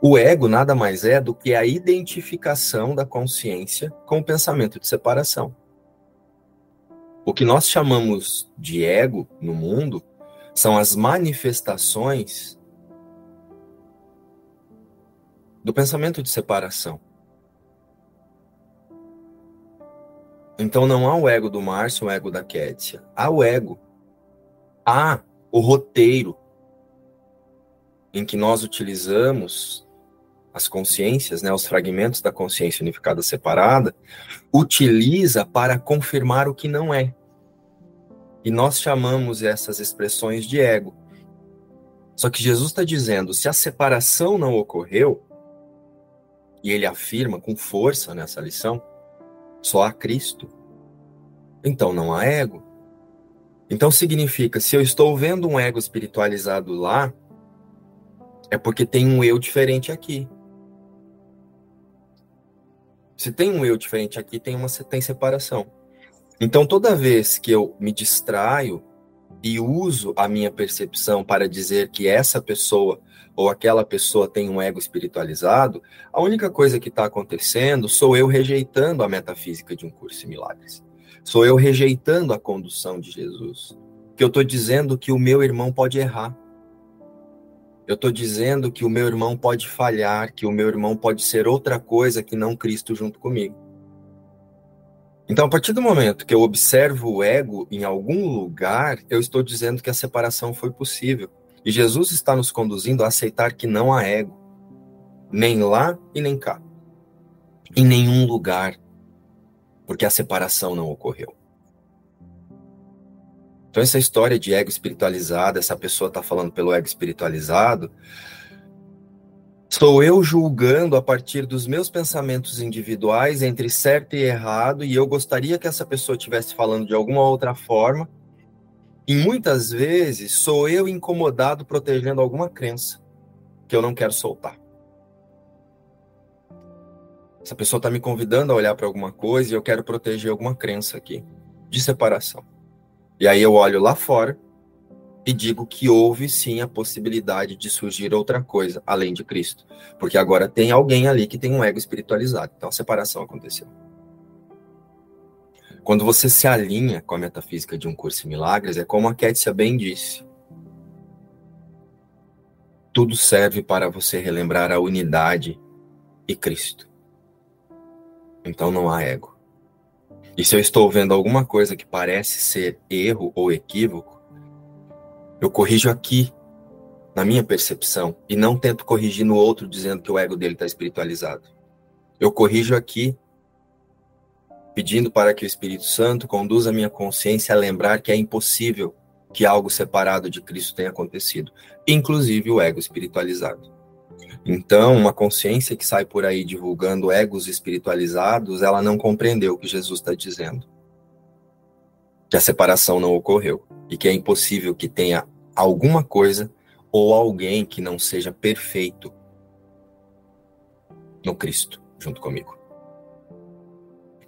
O ego nada mais é do que a identificação da consciência com o pensamento de separação. O que nós chamamos de ego no mundo são as manifestações do pensamento de separação. Então não há o ego do Márcio, o ego da Kétia. Há o ego. Há o roteiro em que nós utilizamos as consciências, né, os fragmentos da consciência unificada separada, utiliza para confirmar o que não é. E nós chamamos essas expressões de ego. Só que Jesus está dizendo: se a separação não ocorreu, e ele afirma com força nessa lição, só há Cristo. Então não há ego. Então significa, se eu estou vendo um ego espiritualizado lá, é porque tem um eu diferente aqui. Se tem um eu diferente aqui, tem uma tem separação. Então toda vez que eu me distraio e uso a minha percepção para dizer que essa pessoa ou aquela pessoa tem um ego espiritualizado, a única coisa que está acontecendo sou eu rejeitando a metafísica de um curso em milagres. Sou eu rejeitando a condução de Jesus. Que eu estou dizendo que o meu irmão pode errar. Eu estou dizendo que o meu irmão pode falhar, que o meu irmão pode ser outra coisa que não Cristo junto comigo. Então, a partir do momento que eu observo o ego em algum lugar, eu estou dizendo que a separação foi possível. E Jesus está nos conduzindo a aceitar que não há ego, nem lá e nem cá, em nenhum lugar, porque a separação não ocorreu. Então, essa história de ego espiritualizado, essa pessoa está falando pelo ego espiritualizado, Sou eu julgando a partir dos meus pensamentos individuais entre certo e errado, e eu gostaria que essa pessoa estivesse falando de alguma outra forma. E muitas vezes sou eu incomodado protegendo alguma crença que eu não quero soltar. Essa pessoa está me convidando a olhar para alguma coisa e eu quero proteger alguma crença aqui de separação. E aí eu olho lá fora e digo que houve sim a possibilidade de surgir outra coisa além de Cristo, porque agora tem alguém ali que tem um ego espiritualizado. Então a separação aconteceu. Quando você se alinha com a metafísica de um curso em milagres, é como a Kétia bem disse. Tudo serve para você relembrar a unidade e Cristo. Então não há ego. E se eu estou vendo alguma coisa que parece ser erro ou equívoco, eu corrijo aqui, na minha percepção, e não tento corrigir no outro dizendo que o ego dele está espiritualizado. Eu corrijo aqui, pedindo para que o Espírito Santo conduza a minha consciência a lembrar que é impossível que algo separado de Cristo tenha acontecido, inclusive o ego espiritualizado. Então, uma consciência que sai por aí divulgando egos espiritualizados, ela não compreendeu o que Jesus está dizendo. Que a separação não ocorreu e que é impossível que tenha alguma coisa ou alguém que não seja perfeito no Cristo, junto comigo.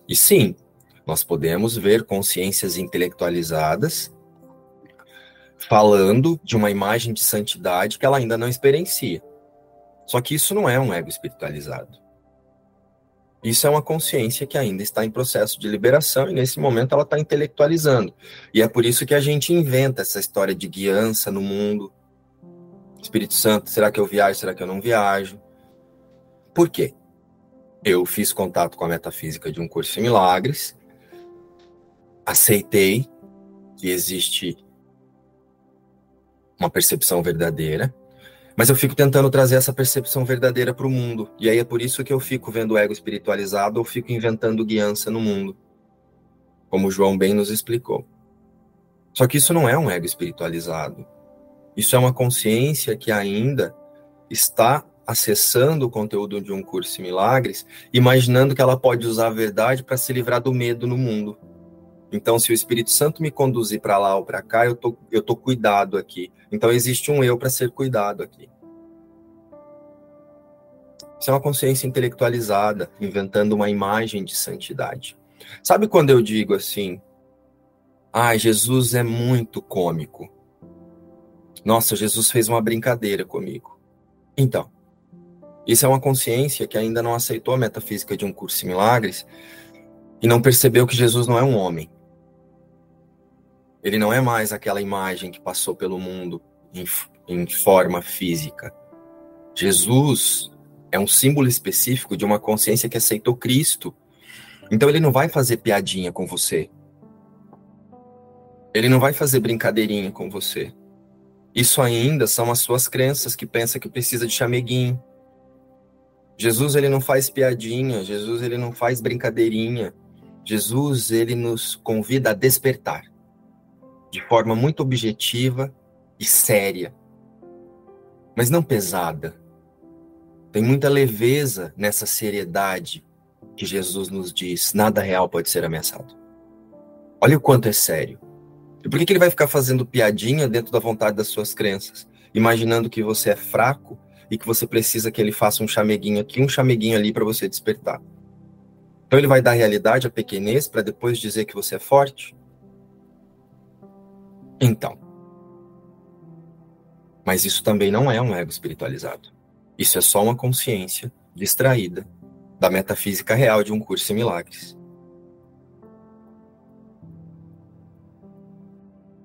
E sim, nós podemos ver consciências intelectualizadas falando de uma imagem de santidade que ela ainda não experiencia. Só que isso não é um ego espiritualizado. Isso é uma consciência que ainda está em processo de liberação e nesse momento ela está intelectualizando. E é por isso que a gente inventa essa história de guiança no mundo. Espírito Santo, será que eu viajo? Será que eu não viajo? Por quê? Eu fiz contato com a metafísica de um curso em milagres, aceitei que existe uma percepção verdadeira, mas eu fico tentando trazer essa percepção verdadeira para o mundo. E aí é por isso que eu fico vendo o ego espiritualizado ou fico inventando guiança no mundo. Como o João bem nos explicou. Só que isso não é um ego espiritualizado. Isso é uma consciência que ainda está acessando o conteúdo de um curso em milagres, imaginando que ela pode usar a verdade para se livrar do medo no mundo. Então, se o Espírito Santo me conduzir para lá ou para cá, eu tô, eu tô cuidado aqui. Então, existe um eu para ser cuidado aqui. Isso é uma consciência intelectualizada, inventando uma imagem de santidade. Sabe quando eu digo assim, ah, Jesus é muito cômico. Nossa, Jesus fez uma brincadeira comigo. Então, isso é uma consciência que ainda não aceitou a metafísica de um curso em milagres e não percebeu que Jesus não é um homem. Ele não é mais aquela imagem que passou pelo mundo em, em forma física. Jesus é um símbolo específico de uma consciência que aceitou Cristo. Então ele não vai fazer piadinha com você. Ele não vai fazer brincadeirinha com você. Isso ainda são as suas crenças que pensa que precisa de chameguinho. Jesus ele não faz piadinha, Jesus ele não faz brincadeirinha. Jesus ele nos convida a despertar de forma muito objetiva e séria, mas não pesada. Tem muita leveza nessa seriedade que Jesus nos diz: nada real pode ser ameaçado. Olha o quanto é sério. E por que, que ele vai ficar fazendo piadinha dentro da vontade das suas crenças? Imaginando que você é fraco e que você precisa que ele faça um chameguinho aqui, um chameguinho ali para você despertar. Então ele vai dar realidade à pequenez para depois dizer que você é forte? Então. Mas isso também não é um ego espiritualizado. Isso é só uma consciência distraída da metafísica real de um curso em milagres.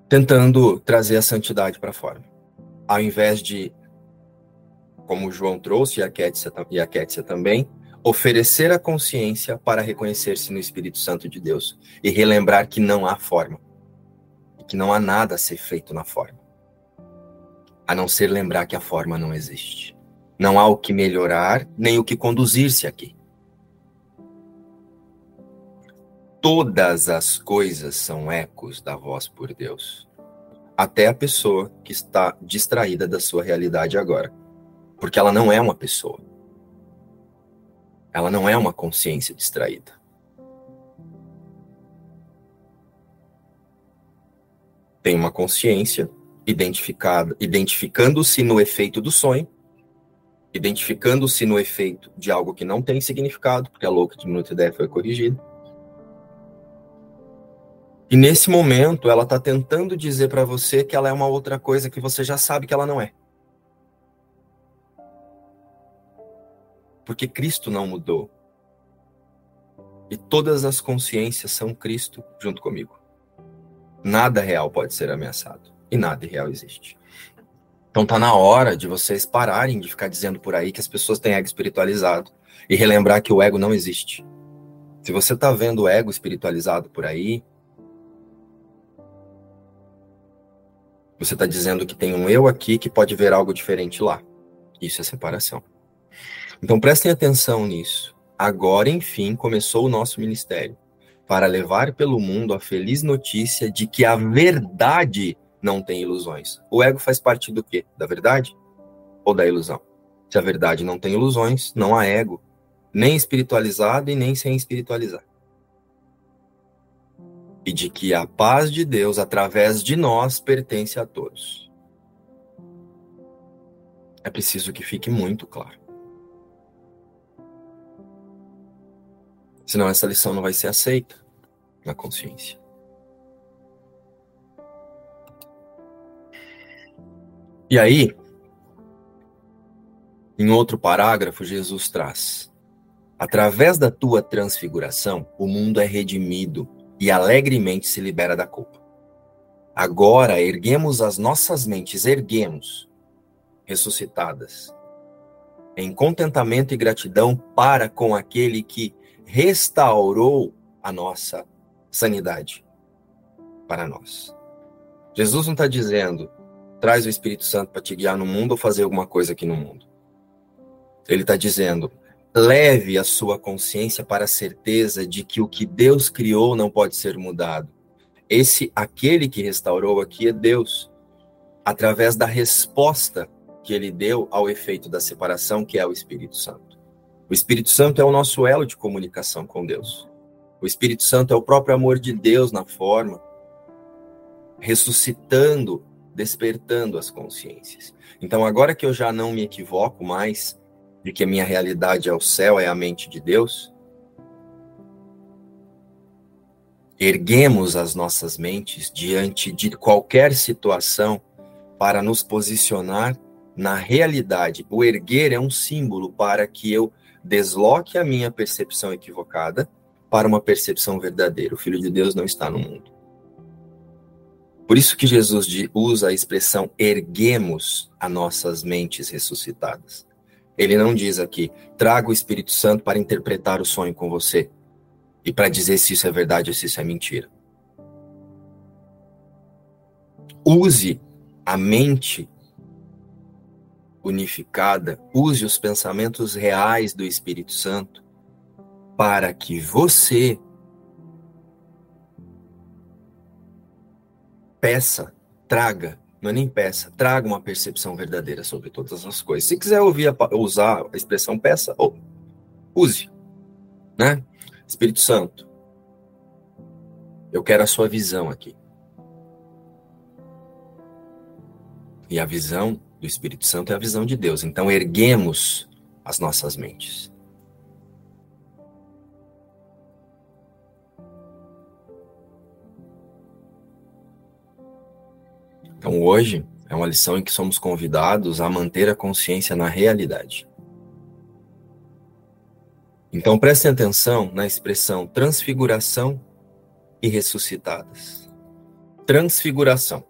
Tentando trazer a santidade para fora. Ao invés de, como o João trouxe e a Kétia, e a Kétia também, oferecer a consciência para reconhecer-se no Espírito Santo de Deus e relembrar que não há forma, que não há nada a ser feito na forma, a não ser lembrar que a forma não existe. Não há o que melhorar, nem o que conduzir-se aqui. Todas as coisas são ecos da voz por Deus. Até a pessoa que está distraída da sua realidade agora. Porque ela não é uma pessoa. Ela não é uma consciência distraída. Tem uma consciência identificada, identificando-se no efeito do sonho, identificando-se no efeito de algo que não tem significado, porque a louca minuto ideia foi corrigida e nesse momento, ela está tentando dizer para você que ela é uma outra coisa que você já sabe que ela não é. Porque Cristo não mudou. E todas as consciências são Cristo junto comigo. Nada real pode ser ameaçado. E nada real existe. Então tá na hora de vocês pararem de ficar dizendo por aí que as pessoas têm ego espiritualizado e relembrar que o ego não existe. Se você tá vendo o ego espiritualizado por aí, Você está dizendo que tem um eu aqui que pode ver algo diferente lá. Isso é separação. Então prestem atenção nisso. Agora, enfim, começou o nosso ministério para levar pelo mundo a feliz notícia de que a verdade não tem ilusões. O ego faz parte do quê? Da verdade ou da ilusão? Se a verdade não tem ilusões, não há ego, nem espiritualizado e nem sem espiritualizar e de que a paz de Deus, através de nós, pertence a todos. É preciso que fique muito claro. Senão essa lição não vai ser aceita na consciência. E aí, em outro parágrafo, Jesus traz: através da tua transfiguração, o mundo é redimido e alegremente se libera da culpa. Agora erguemos as nossas mentes, erguemos, ressuscitadas, em contentamento e gratidão para com aquele que restaurou a nossa sanidade para nós. Jesus não está dizendo, traz o Espírito Santo para te guiar no mundo ou fazer alguma coisa aqui no mundo. Ele está dizendo, Leve a sua consciência para a certeza de que o que Deus criou não pode ser mudado. Esse, aquele que restaurou aqui é Deus, através da resposta que ele deu ao efeito da separação, que é o Espírito Santo. O Espírito Santo é o nosso elo de comunicação com Deus. O Espírito Santo é o próprio amor de Deus na forma, ressuscitando, despertando as consciências. Então, agora que eu já não me equivoco mais, de que a minha realidade é o céu, é a mente de Deus, erguemos as nossas mentes diante de qualquer situação para nos posicionar na realidade. O erguer é um símbolo para que eu desloque a minha percepção equivocada para uma percepção verdadeira. O Filho de Deus não está no mundo. Por isso que Jesus usa a expressão erguemos as nossas mentes ressuscitadas. Ele não diz aqui, traga o Espírito Santo para interpretar o sonho com você e para dizer se isso é verdade ou se isso é mentira. Use a mente unificada, use os pensamentos reais do Espírito Santo para que você peça, traga, não é nem peça, traga uma percepção verdadeira sobre todas as coisas. Se quiser ouvir a, usar a expressão peça, use, né? Espírito Santo, eu quero a sua visão aqui. E a visão do Espírito Santo é a visão de Deus. Então erguemos as nossas mentes. Então hoje é uma lição em que somos convidados a manter a consciência na realidade. Então prestem atenção na expressão transfiguração e ressuscitadas. Transfiguração.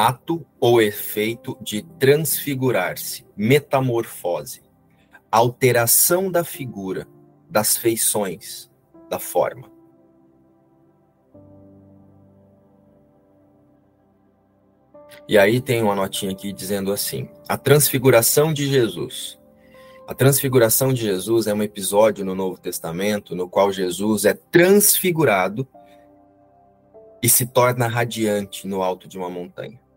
Ato ou efeito de transfigurar-se, metamorfose, alteração da figura, das feições, da forma. E aí tem uma notinha aqui dizendo assim: a transfiguração de Jesus. A transfiguração de Jesus é um episódio no Novo Testamento no qual Jesus é transfigurado e se torna radiante no alto de uma montanha.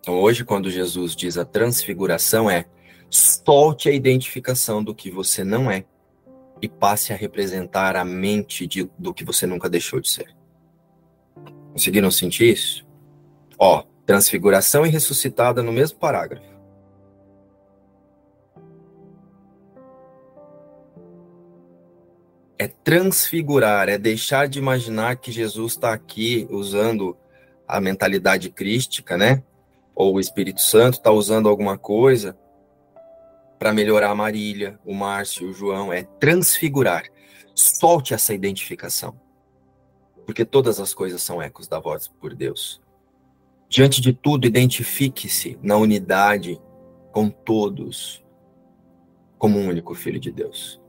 Então, hoje, quando Jesus diz a transfiguração, é solte a identificação do que você não é e passe a representar a mente de, do que você nunca deixou de ser. Conseguiram sentir isso? Ó, transfiguração e ressuscitada no mesmo parágrafo. É transfigurar, é deixar de imaginar que Jesus está aqui usando a mentalidade crística, né? Ou o Espírito Santo está usando alguma coisa para melhorar a Marília, o Márcio, o João. É transfigurar. Solte essa identificação porque todas as coisas são ecos da voz por Deus. Diante de tudo, identifique-se na unidade com todos, como um único Filho de Deus.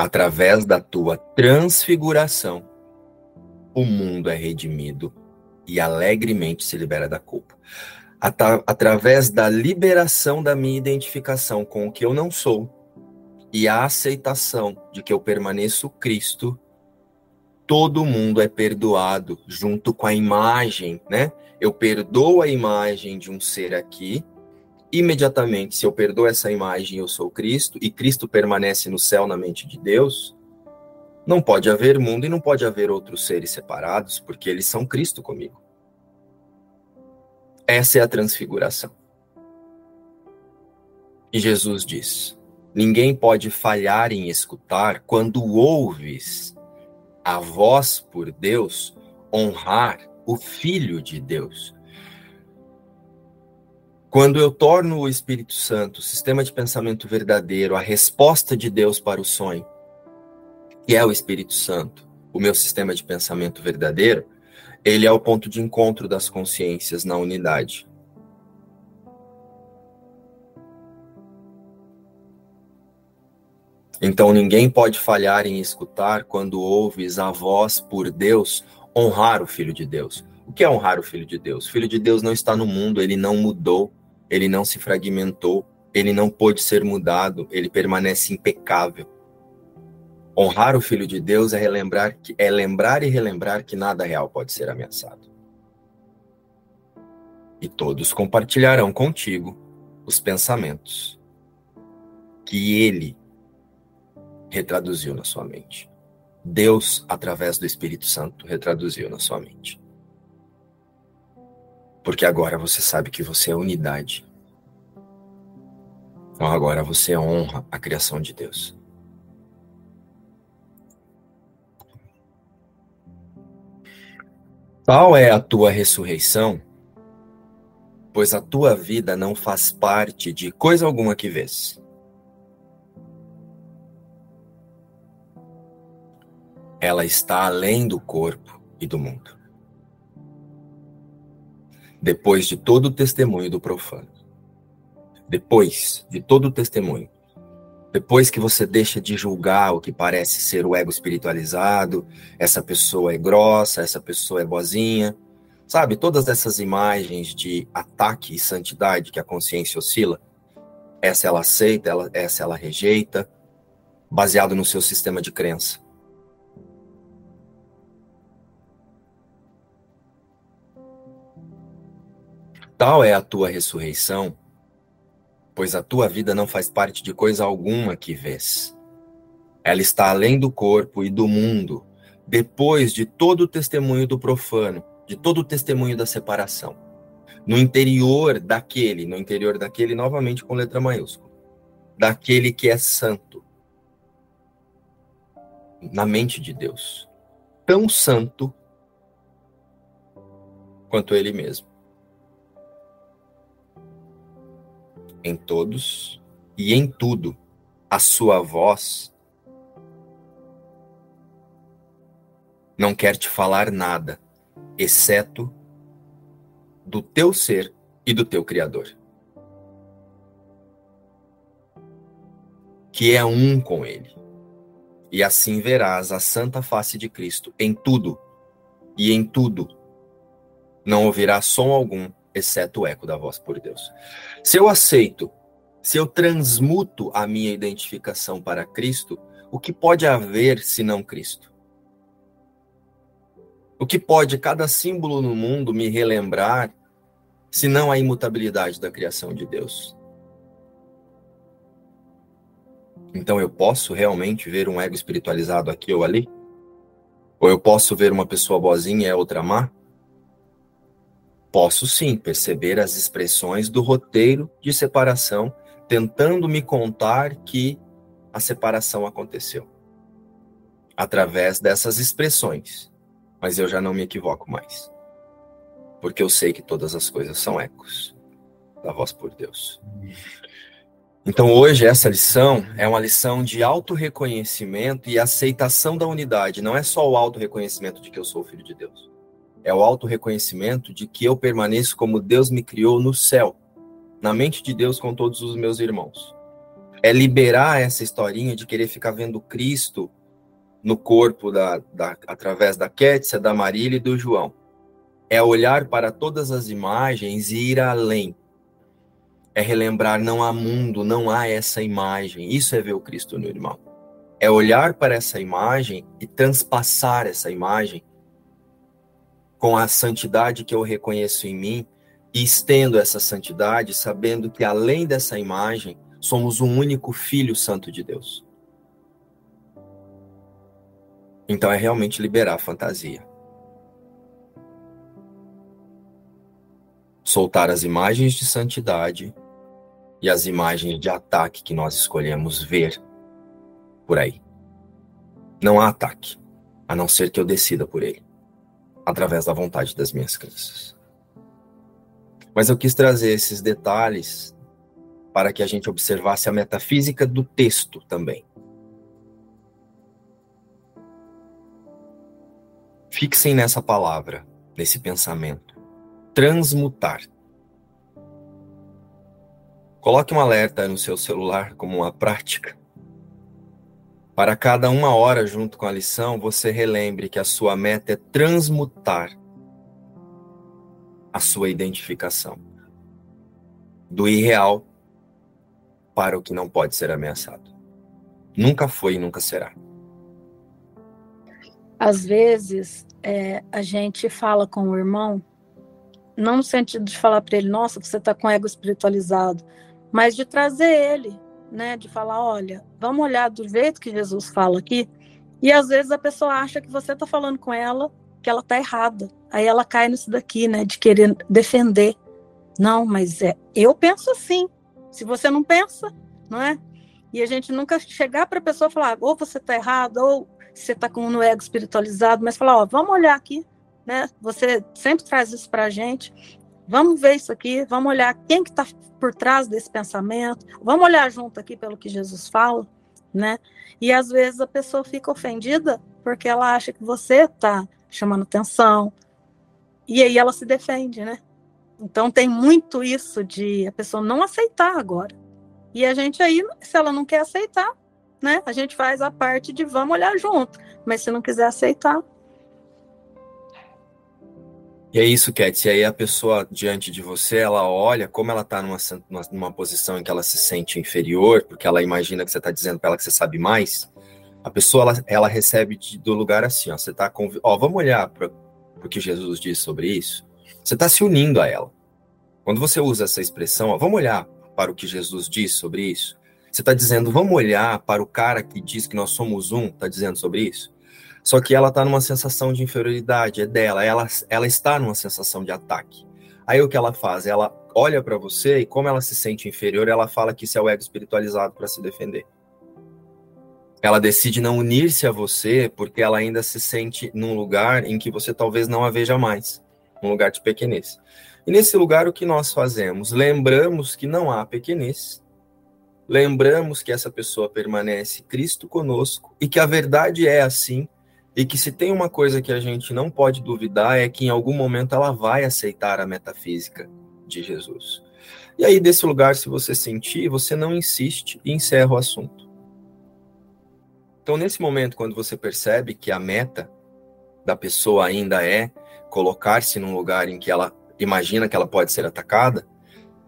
Através da tua transfiguração, o mundo é redimido e alegremente se libera da culpa através da liberação da minha identificação com o que eu não sou e a aceitação de que eu permaneço Cristo, todo mundo é perdoado junto com a imagem, né? Eu perdoo a imagem de um ser aqui, imediatamente, se eu perdoo essa imagem, eu sou Cristo, e Cristo permanece no céu na mente de Deus, não pode haver mundo e não pode haver outros seres separados, porque eles são Cristo comigo. Essa é a transfiguração. E Jesus diz: Ninguém pode falhar em escutar quando ouves a voz por Deus honrar o Filho de Deus. Quando eu torno o Espírito Santo, o sistema de pensamento verdadeiro, a resposta de Deus para o sonho, que é o Espírito Santo, o meu sistema de pensamento verdadeiro, ele é o ponto de encontro das consciências na unidade. Então ninguém pode falhar em escutar quando ouves a voz por Deus honrar o Filho de Deus. O que é honrar o Filho de Deus? O Filho de Deus não está no mundo, ele não mudou, ele não se fragmentou, ele não pôde ser mudado, ele permanece impecável. Honrar o Filho de Deus é relembrar que é lembrar e relembrar que nada real pode ser ameaçado. E todos compartilharão contigo os pensamentos que ele retraduziu na sua mente. Deus, através do Espírito Santo, retraduziu na sua mente. Porque agora você sabe que você é unidade. Então agora você honra a criação de Deus. Qual é a tua ressurreição? Pois a tua vida não faz parte de coisa alguma que vês. Ela está além do corpo e do mundo. Depois de todo o testemunho do profano. depois de todo o testemunho, depois que você deixa de julgar o que parece ser o ego espiritualizado, essa pessoa é grossa, essa pessoa é boazinha, sabe? Todas essas imagens de ataque e santidade que a consciência oscila, essa ela aceita, ela, essa ela rejeita, baseado no seu sistema de crença. Tal é a tua ressurreição pois a tua vida não faz parte de coisa alguma que vês. Ela está além do corpo e do mundo, depois de todo o testemunho do profano, de todo o testemunho da separação. No interior daquele, no interior daquele, novamente com letra maiúscula, daquele que é santo, na mente de Deus, tão santo quanto ele mesmo. Em todos e em tudo a sua voz não quer te falar nada, exceto do teu ser e do teu Criador. Que é um com Ele. E assim verás a santa face de Cristo em tudo, e em tudo não ouvirás som algum, exceto o eco da voz por Deus. Se eu aceito, se eu transmuto a minha identificação para Cristo, o que pode haver se não Cristo? O que pode cada símbolo no mundo me relembrar, se não a imutabilidade da criação de Deus? Então eu posso realmente ver um ego espiritualizado aqui ou ali? Ou eu posso ver uma pessoa boazinha e outra má? Posso sim perceber as expressões do roteiro de separação, tentando me contar que a separação aconteceu. Através dessas expressões. Mas eu já não me equivoco mais. Porque eu sei que todas as coisas são ecos da voz por Deus. Então hoje essa lição é uma lição de auto-reconhecimento e aceitação da unidade. Não é só o auto-reconhecimento de que eu sou filho de Deus é o auto-reconhecimento de que eu permaneço como Deus me criou no céu, na mente de Deus com todos os meus irmãos. É liberar essa historinha de querer ficar vendo Cristo no corpo da, da através da Kétia, da Marília e do João. É olhar para todas as imagens e ir além. É relembrar, não há mundo, não há essa imagem. Isso é ver o Cristo no irmão. É olhar para essa imagem e transpassar essa imagem com a santidade que eu reconheço em mim e estendo essa santidade, sabendo que além dessa imagem, somos um único Filho Santo de Deus. Então é realmente liberar a fantasia. Soltar as imagens de santidade e as imagens de ataque que nós escolhemos ver por aí. Não há ataque, a não ser que eu decida por ele através da vontade das minhas crenças. Mas eu quis trazer esses detalhes para que a gente observasse a metafísica do texto também. Fixem nessa palavra, nesse pensamento. Transmutar. Coloque um alerta no seu celular como uma prática para cada uma hora junto com a lição, você relembre que a sua meta é transmutar a sua identificação do irreal para o que não pode ser ameaçado. Nunca foi e nunca será. Às vezes, é, a gente fala com o irmão, não no sentido de falar para ele, nossa, você está com ego espiritualizado, mas de trazer ele né, de falar, olha, vamos olhar do jeito que Jesus fala aqui. E às vezes a pessoa acha que você está falando com ela que ela está errada. Aí ela cai nisso daqui, né, de querer defender. Não, mas é, eu penso assim. Se você não pensa, não é? E a gente nunca chegar para a pessoa falar, ou você está errado, ou você está com um ego espiritualizado, mas falar, ó, vamos olhar aqui, né? Você sempre traz isso para a gente. Vamos ver isso aqui, vamos olhar quem que está por trás desse pensamento, vamos olhar junto aqui pelo que Jesus fala, né? E às vezes a pessoa fica ofendida porque ela acha que você está chamando atenção, e aí ela se defende, né? Então tem muito isso de a pessoa não aceitar agora. E a gente aí, se ela não quer aceitar, né? A gente faz a parte de vamos olhar junto. Mas se não quiser aceitar. E é isso, Cat. E aí a pessoa diante de você, ela olha como ela está numa, numa posição em que ela se sente inferior, porque ela imagina que você está dizendo para ela que você sabe mais. A pessoa, ela, ela recebe de, do lugar assim, ó. Você está ó, vamos olhar para o que Jesus diz sobre isso. Você está se unindo a ela. Quando você usa essa expressão, ó, vamos olhar para o que Jesus diz sobre isso. Você está dizendo, vamos olhar para o cara que diz que nós somos um, está dizendo sobre isso? Só que ela está numa sensação de inferioridade, é dela, ela, ela está numa sensação de ataque. Aí o que ela faz? Ela olha para você e, como ela se sente inferior, ela fala que isso é o ego espiritualizado para se defender. Ela decide não unir-se a você porque ela ainda se sente num lugar em que você talvez não a veja mais um lugar de pequenez. E nesse lugar, o que nós fazemos? Lembramos que não há pequenez, lembramos que essa pessoa permanece Cristo conosco e que a verdade é assim e que se tem uma coisa que a gente não pode duvidar é que em algum momento ela vai aceitar a metafísica de Jesus. E aí, desse lugar, se você sentir, você não insiste e encerra o assunto. Então, nesse momento, quando você percebe que a meta da pessoa ainda é colocar-se num lugar em que ela imagina que ela pode ser atacada,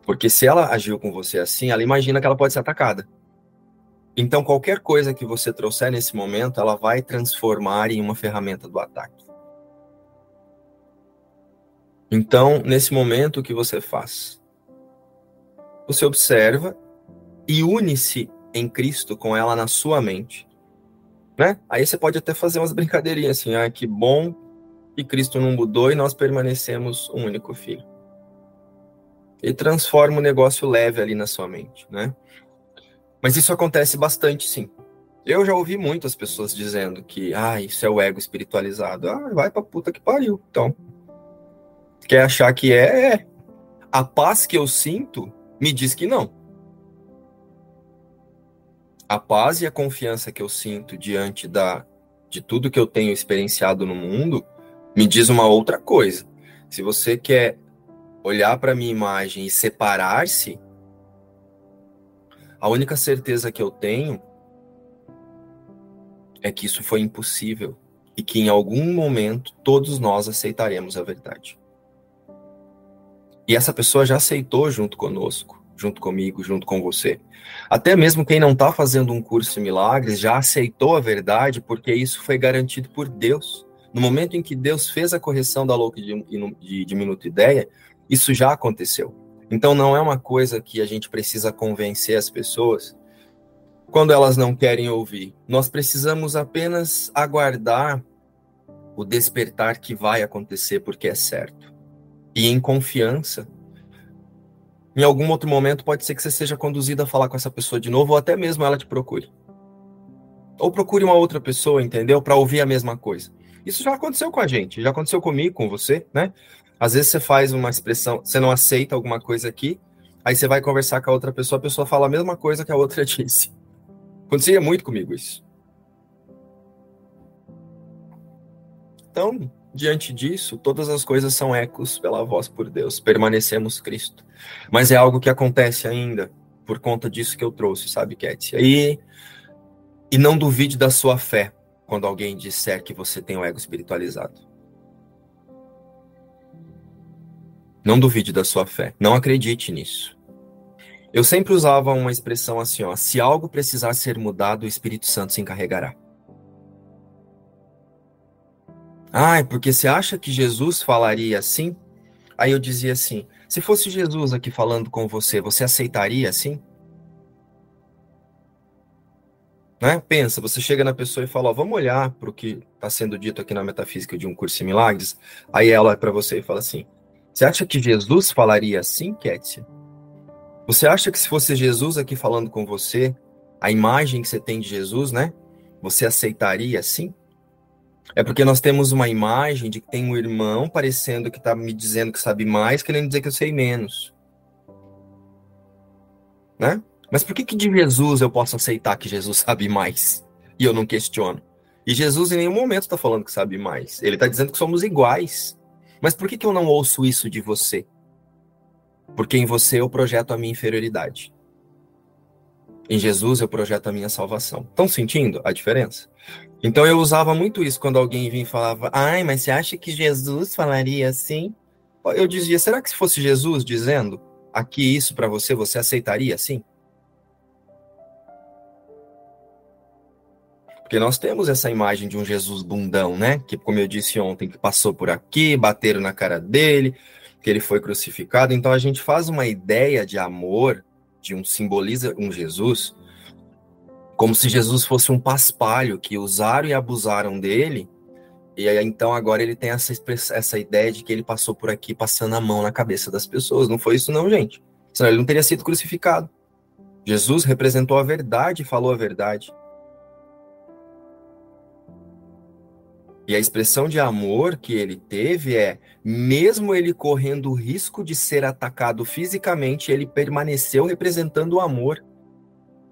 porque se ela agiu com você assim, ela imagina que ela pode ser atacada. Então, qualquer coisa que você trouxer nesse momento, ela vai transformar em uma ferramenta do ataque. Então, nesse momento, o que você faz? Você observa e une-se em Cristo com ela na sua mente. Né? Aí você pode até fazer umas brincadeirinhas assim, ah, que bom que Cristo não mudou e nós permanecemos um único filho ele transforma o negócio leve ali na sua mente, né? Mas isso acontece bastante, sim. Eu já ouvi muitas pessoas dizendo que, ah, isso é o ego espiritualizado. Ah, vai pra puta que pariu. Então, quer achar que é? é. A paz que eu sinto me diz que não. A paz e a confiança que eu sinto diante da de tudo que eu tenho experienciado no mundo me diz uma outra coisa. Se você quer olhar para minha imagem e separar-se, a única certeza que eu tenho é que isso foi impossível e que em algum momento todos nós aceitaremos a verdade. E essa pessoa já aceitou junto conosco, junto comigo, junto com você. Até mesmo quem não está fazendo um curso de milagres já aceitou a verdade, porque isso foi garantido por Deus. No momento em que Deus fez a correção da louca de, de, de minuto ideia, isso já aconteceu. Então não é uma coisa que a gente precisa convencer as pessoas quando elas não querem ouvir. Nós precisamos apenas aguardar o despertar que vai acontecer porque é certo. E em confiança. Em algum outro momento pode ser que você seja conduzido a falar com essa pessoa de novo ou até mesmo ela te procure. Ou procure uma outra pessoa, entendeu? Para ouvir a mesma coisa. Isso já aconteceu com a gente, já aconteceu comigo, com você, né? Às vezes você faz uma expressão, você não aceita alguma coisa aqui, aí você vai conversar com a outra pessoa, a pessoa fala a mesma coisa que a outra <laughs> disse. Acontecia muito comigo isso. Então, diante disso, todas as coisas são ecos pela voz por Deus, permanecemos Cristo. Mas é algo que acontece ainda por conta disso que eu trouxe, sabe, Cat? E, e não duvide da sua fé quando alguém disser que você tem o ego espiritualizado. Não duvide da sua fé. Não acredite nisso. Eu sempre usava uma expressão assim, ó, se algo precisar ser mudado, o Espírito Santo se encarregará. Ah, é porque você acha que Jesus falaria assim? Aí eu dizia assim: se fosse Jesus aqui falando com você, você aceitaria assim? Né? Pensa, você chega na pessoa e fala: ó, vamos olhar para o que está sendo dito aqui na metafísica de um curso de milagres. Aí ela olha para você e fala assim: você acha que Jesus falaria assim, Kétia? Você acha que se fosse Jesus aqui falando com você, a imagem que você tem de Jesus, né? Você aceitaria assim? É porque nós temos uma imagem de que tem um irmão parecendo que está me dizendo que sabe mais, querendo dizer que eu sei menos. Né? Mas por que, que de Jesus eu posso aceitar que Jesus sabe mais? E eu não questiono. E Jesus em nenhum momento está falando que sabe mais. Ele está dizendo que somos iguais. Mas por que, que eu não ouço isso de você? Porque em você eu projeto a minha inferioridade. Em Jesus eu projeto a minha salvação. Estão sentindo a diferença? Então eu usava muito isso quando alguém vinha e falava: Ai, mas você acha que Jesus falaria assim? Eu dizia: será que se fosse Jesus dizendo aqui isso para você, você aceitaria assim? Porque nós temos essa imagem de um Jesus bundão, né? Que, como eu disse ontem, que passou por aqui, bateram na cara dele, que ele foi crucificado. Então a gente faz uma ideia de amor, de um simboliza um Jesus, como se Jesus fosse um paspalho que usaram e abusaram dele. E aí, então agora ele tem essa, essa ideia de que ele passou por aqui passando a mão na cabeça das pessoas. Não foi isso não, gente. Senão ele não teria sido crucificado. Jesus representou a verdade falou a verdade. E a expressão de amor que ele teve é: mesmo ele correndo o risco de ser atacado fisicamente, ele permaneceu representando o amor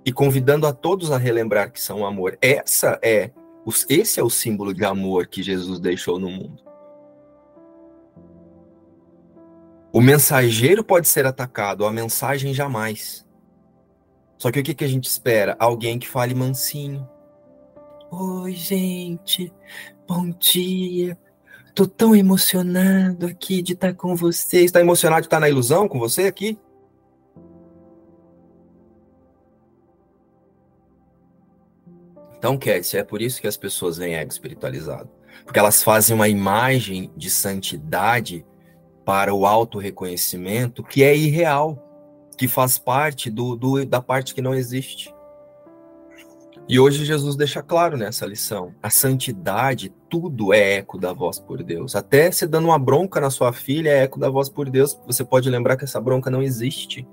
e convidando a todos a relembrar que são amor. Essa é esse é o símbolo de amor que Jesus deixou no mundo. O mensageiro pode ser atacado, a mensagem jamais. Só que o que, que a gente espera? Alguém que fale mansinho. Oi, gente. Bom dia. Tô tão emocionado aqui de estar com você. Está emocionado de estar na ilusão com você aqui? Então, Cassie, é por isso que as pessoas veem ego espiritualizado. Porque elas fazem uma imagem de santidade para o auto-reconhecimento que é irreal, que faz parte do, do, da parte que não existe. E hoje Jesus deixa claro nessa lição: a santidade, tudo é eco da voz por Deus. Até se dando uma bronca na sua filha, é eco da voz por Deus. Você pode lembrar que essa bronca não existe.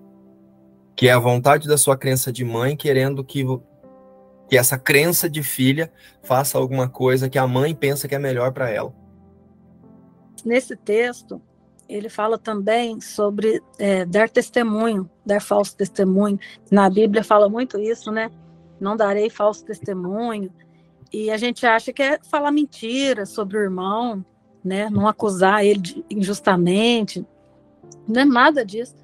Que é a vontade da sua crença de mãe querendo que que essa crença de filha faça alguma coisa que a mãe pensa que é melhor para ela. Nesse texto, ele fala também sobre é, dar testemunho, dar falso testemunho. Na Bíblia fala muito isso, né? Não darei falso testemunho. E a gente acha que é falar mentira sobre o irmão, né? Não acusar ele injustamente. Não é nada disso.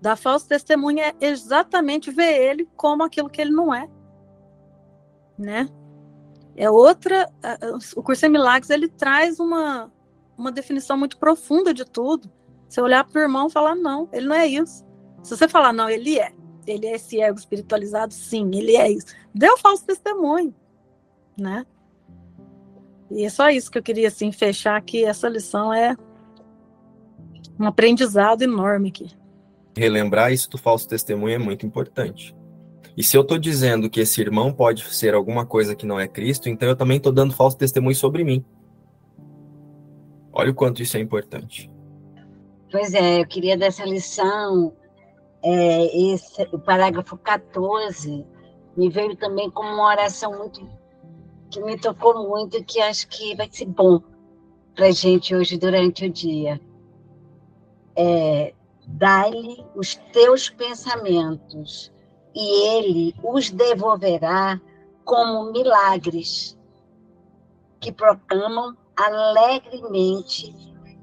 Dar falso testemunho é exatamente ver ele como aquilo que ele não é né? É outra. O curso em milagres ele traz uma, uma definição muito profunda de tudo. Você olhar para o irmão e falar, não, ele não é isso. Se você falar, não, ele é. Ele é esse ego espiritualizado, sim, ele é isso. Deu falso testemunho, né? E é só isso que eu queria, assim, fechar aqui. Essa lição é um aprendizado enorme aqui. Relembrar isso do falso testemunho é muito importante. E se eu estou dizendo que esse irmão pode ser alguma coisa que não é Cristo, então eu também estou dando falso testemunho sobre mim. Olha o quanto isso é importante. Pois é, eu queria dessa lição, é, esse, o parágrafo 14, me veio também como uma oração muito que me tocou muito e que acho que vai ser bom para gente hoje durante o dia. É, Dá-lhe os teus pensamentos e ele os devolverá como milagres que proclamam alegremente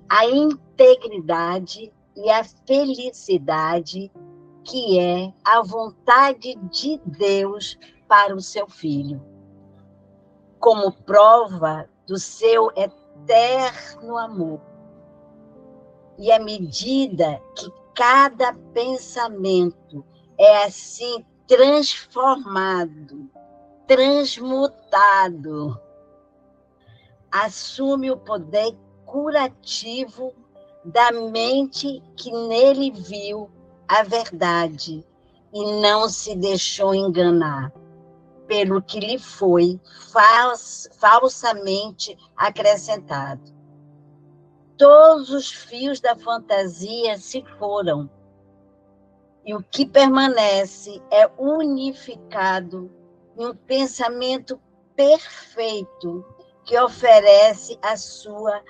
a integridade e a felicidade que é a vontade de Deus para o seu filho. Como prova do seu eterno amor. E à medida que cada pensamento é assim transformado, transmutado. Assume o poder curativo da mente que nele viu a verdade e não se deixou enganar pelo que lhe foi fals, falsamente acrescentado. Todos os fios da fantasia se foram e o que permanece é unificado em um pensamento perfeito que oferece a sua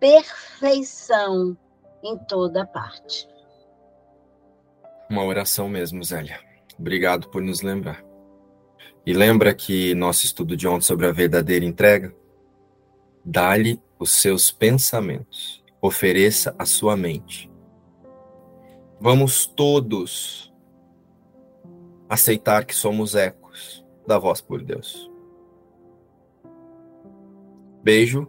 perfeição em toda parte. Uma oração mesmo, Zélia. Obrigado por nos lembrar. E lembra que nosso estudo de ontem sobre a verdadeira entrega? Dá-lhe os seus pensamentos, ofereça a sua mente Vamos todos aceitar que somos ecos da voz por Deus. Beijo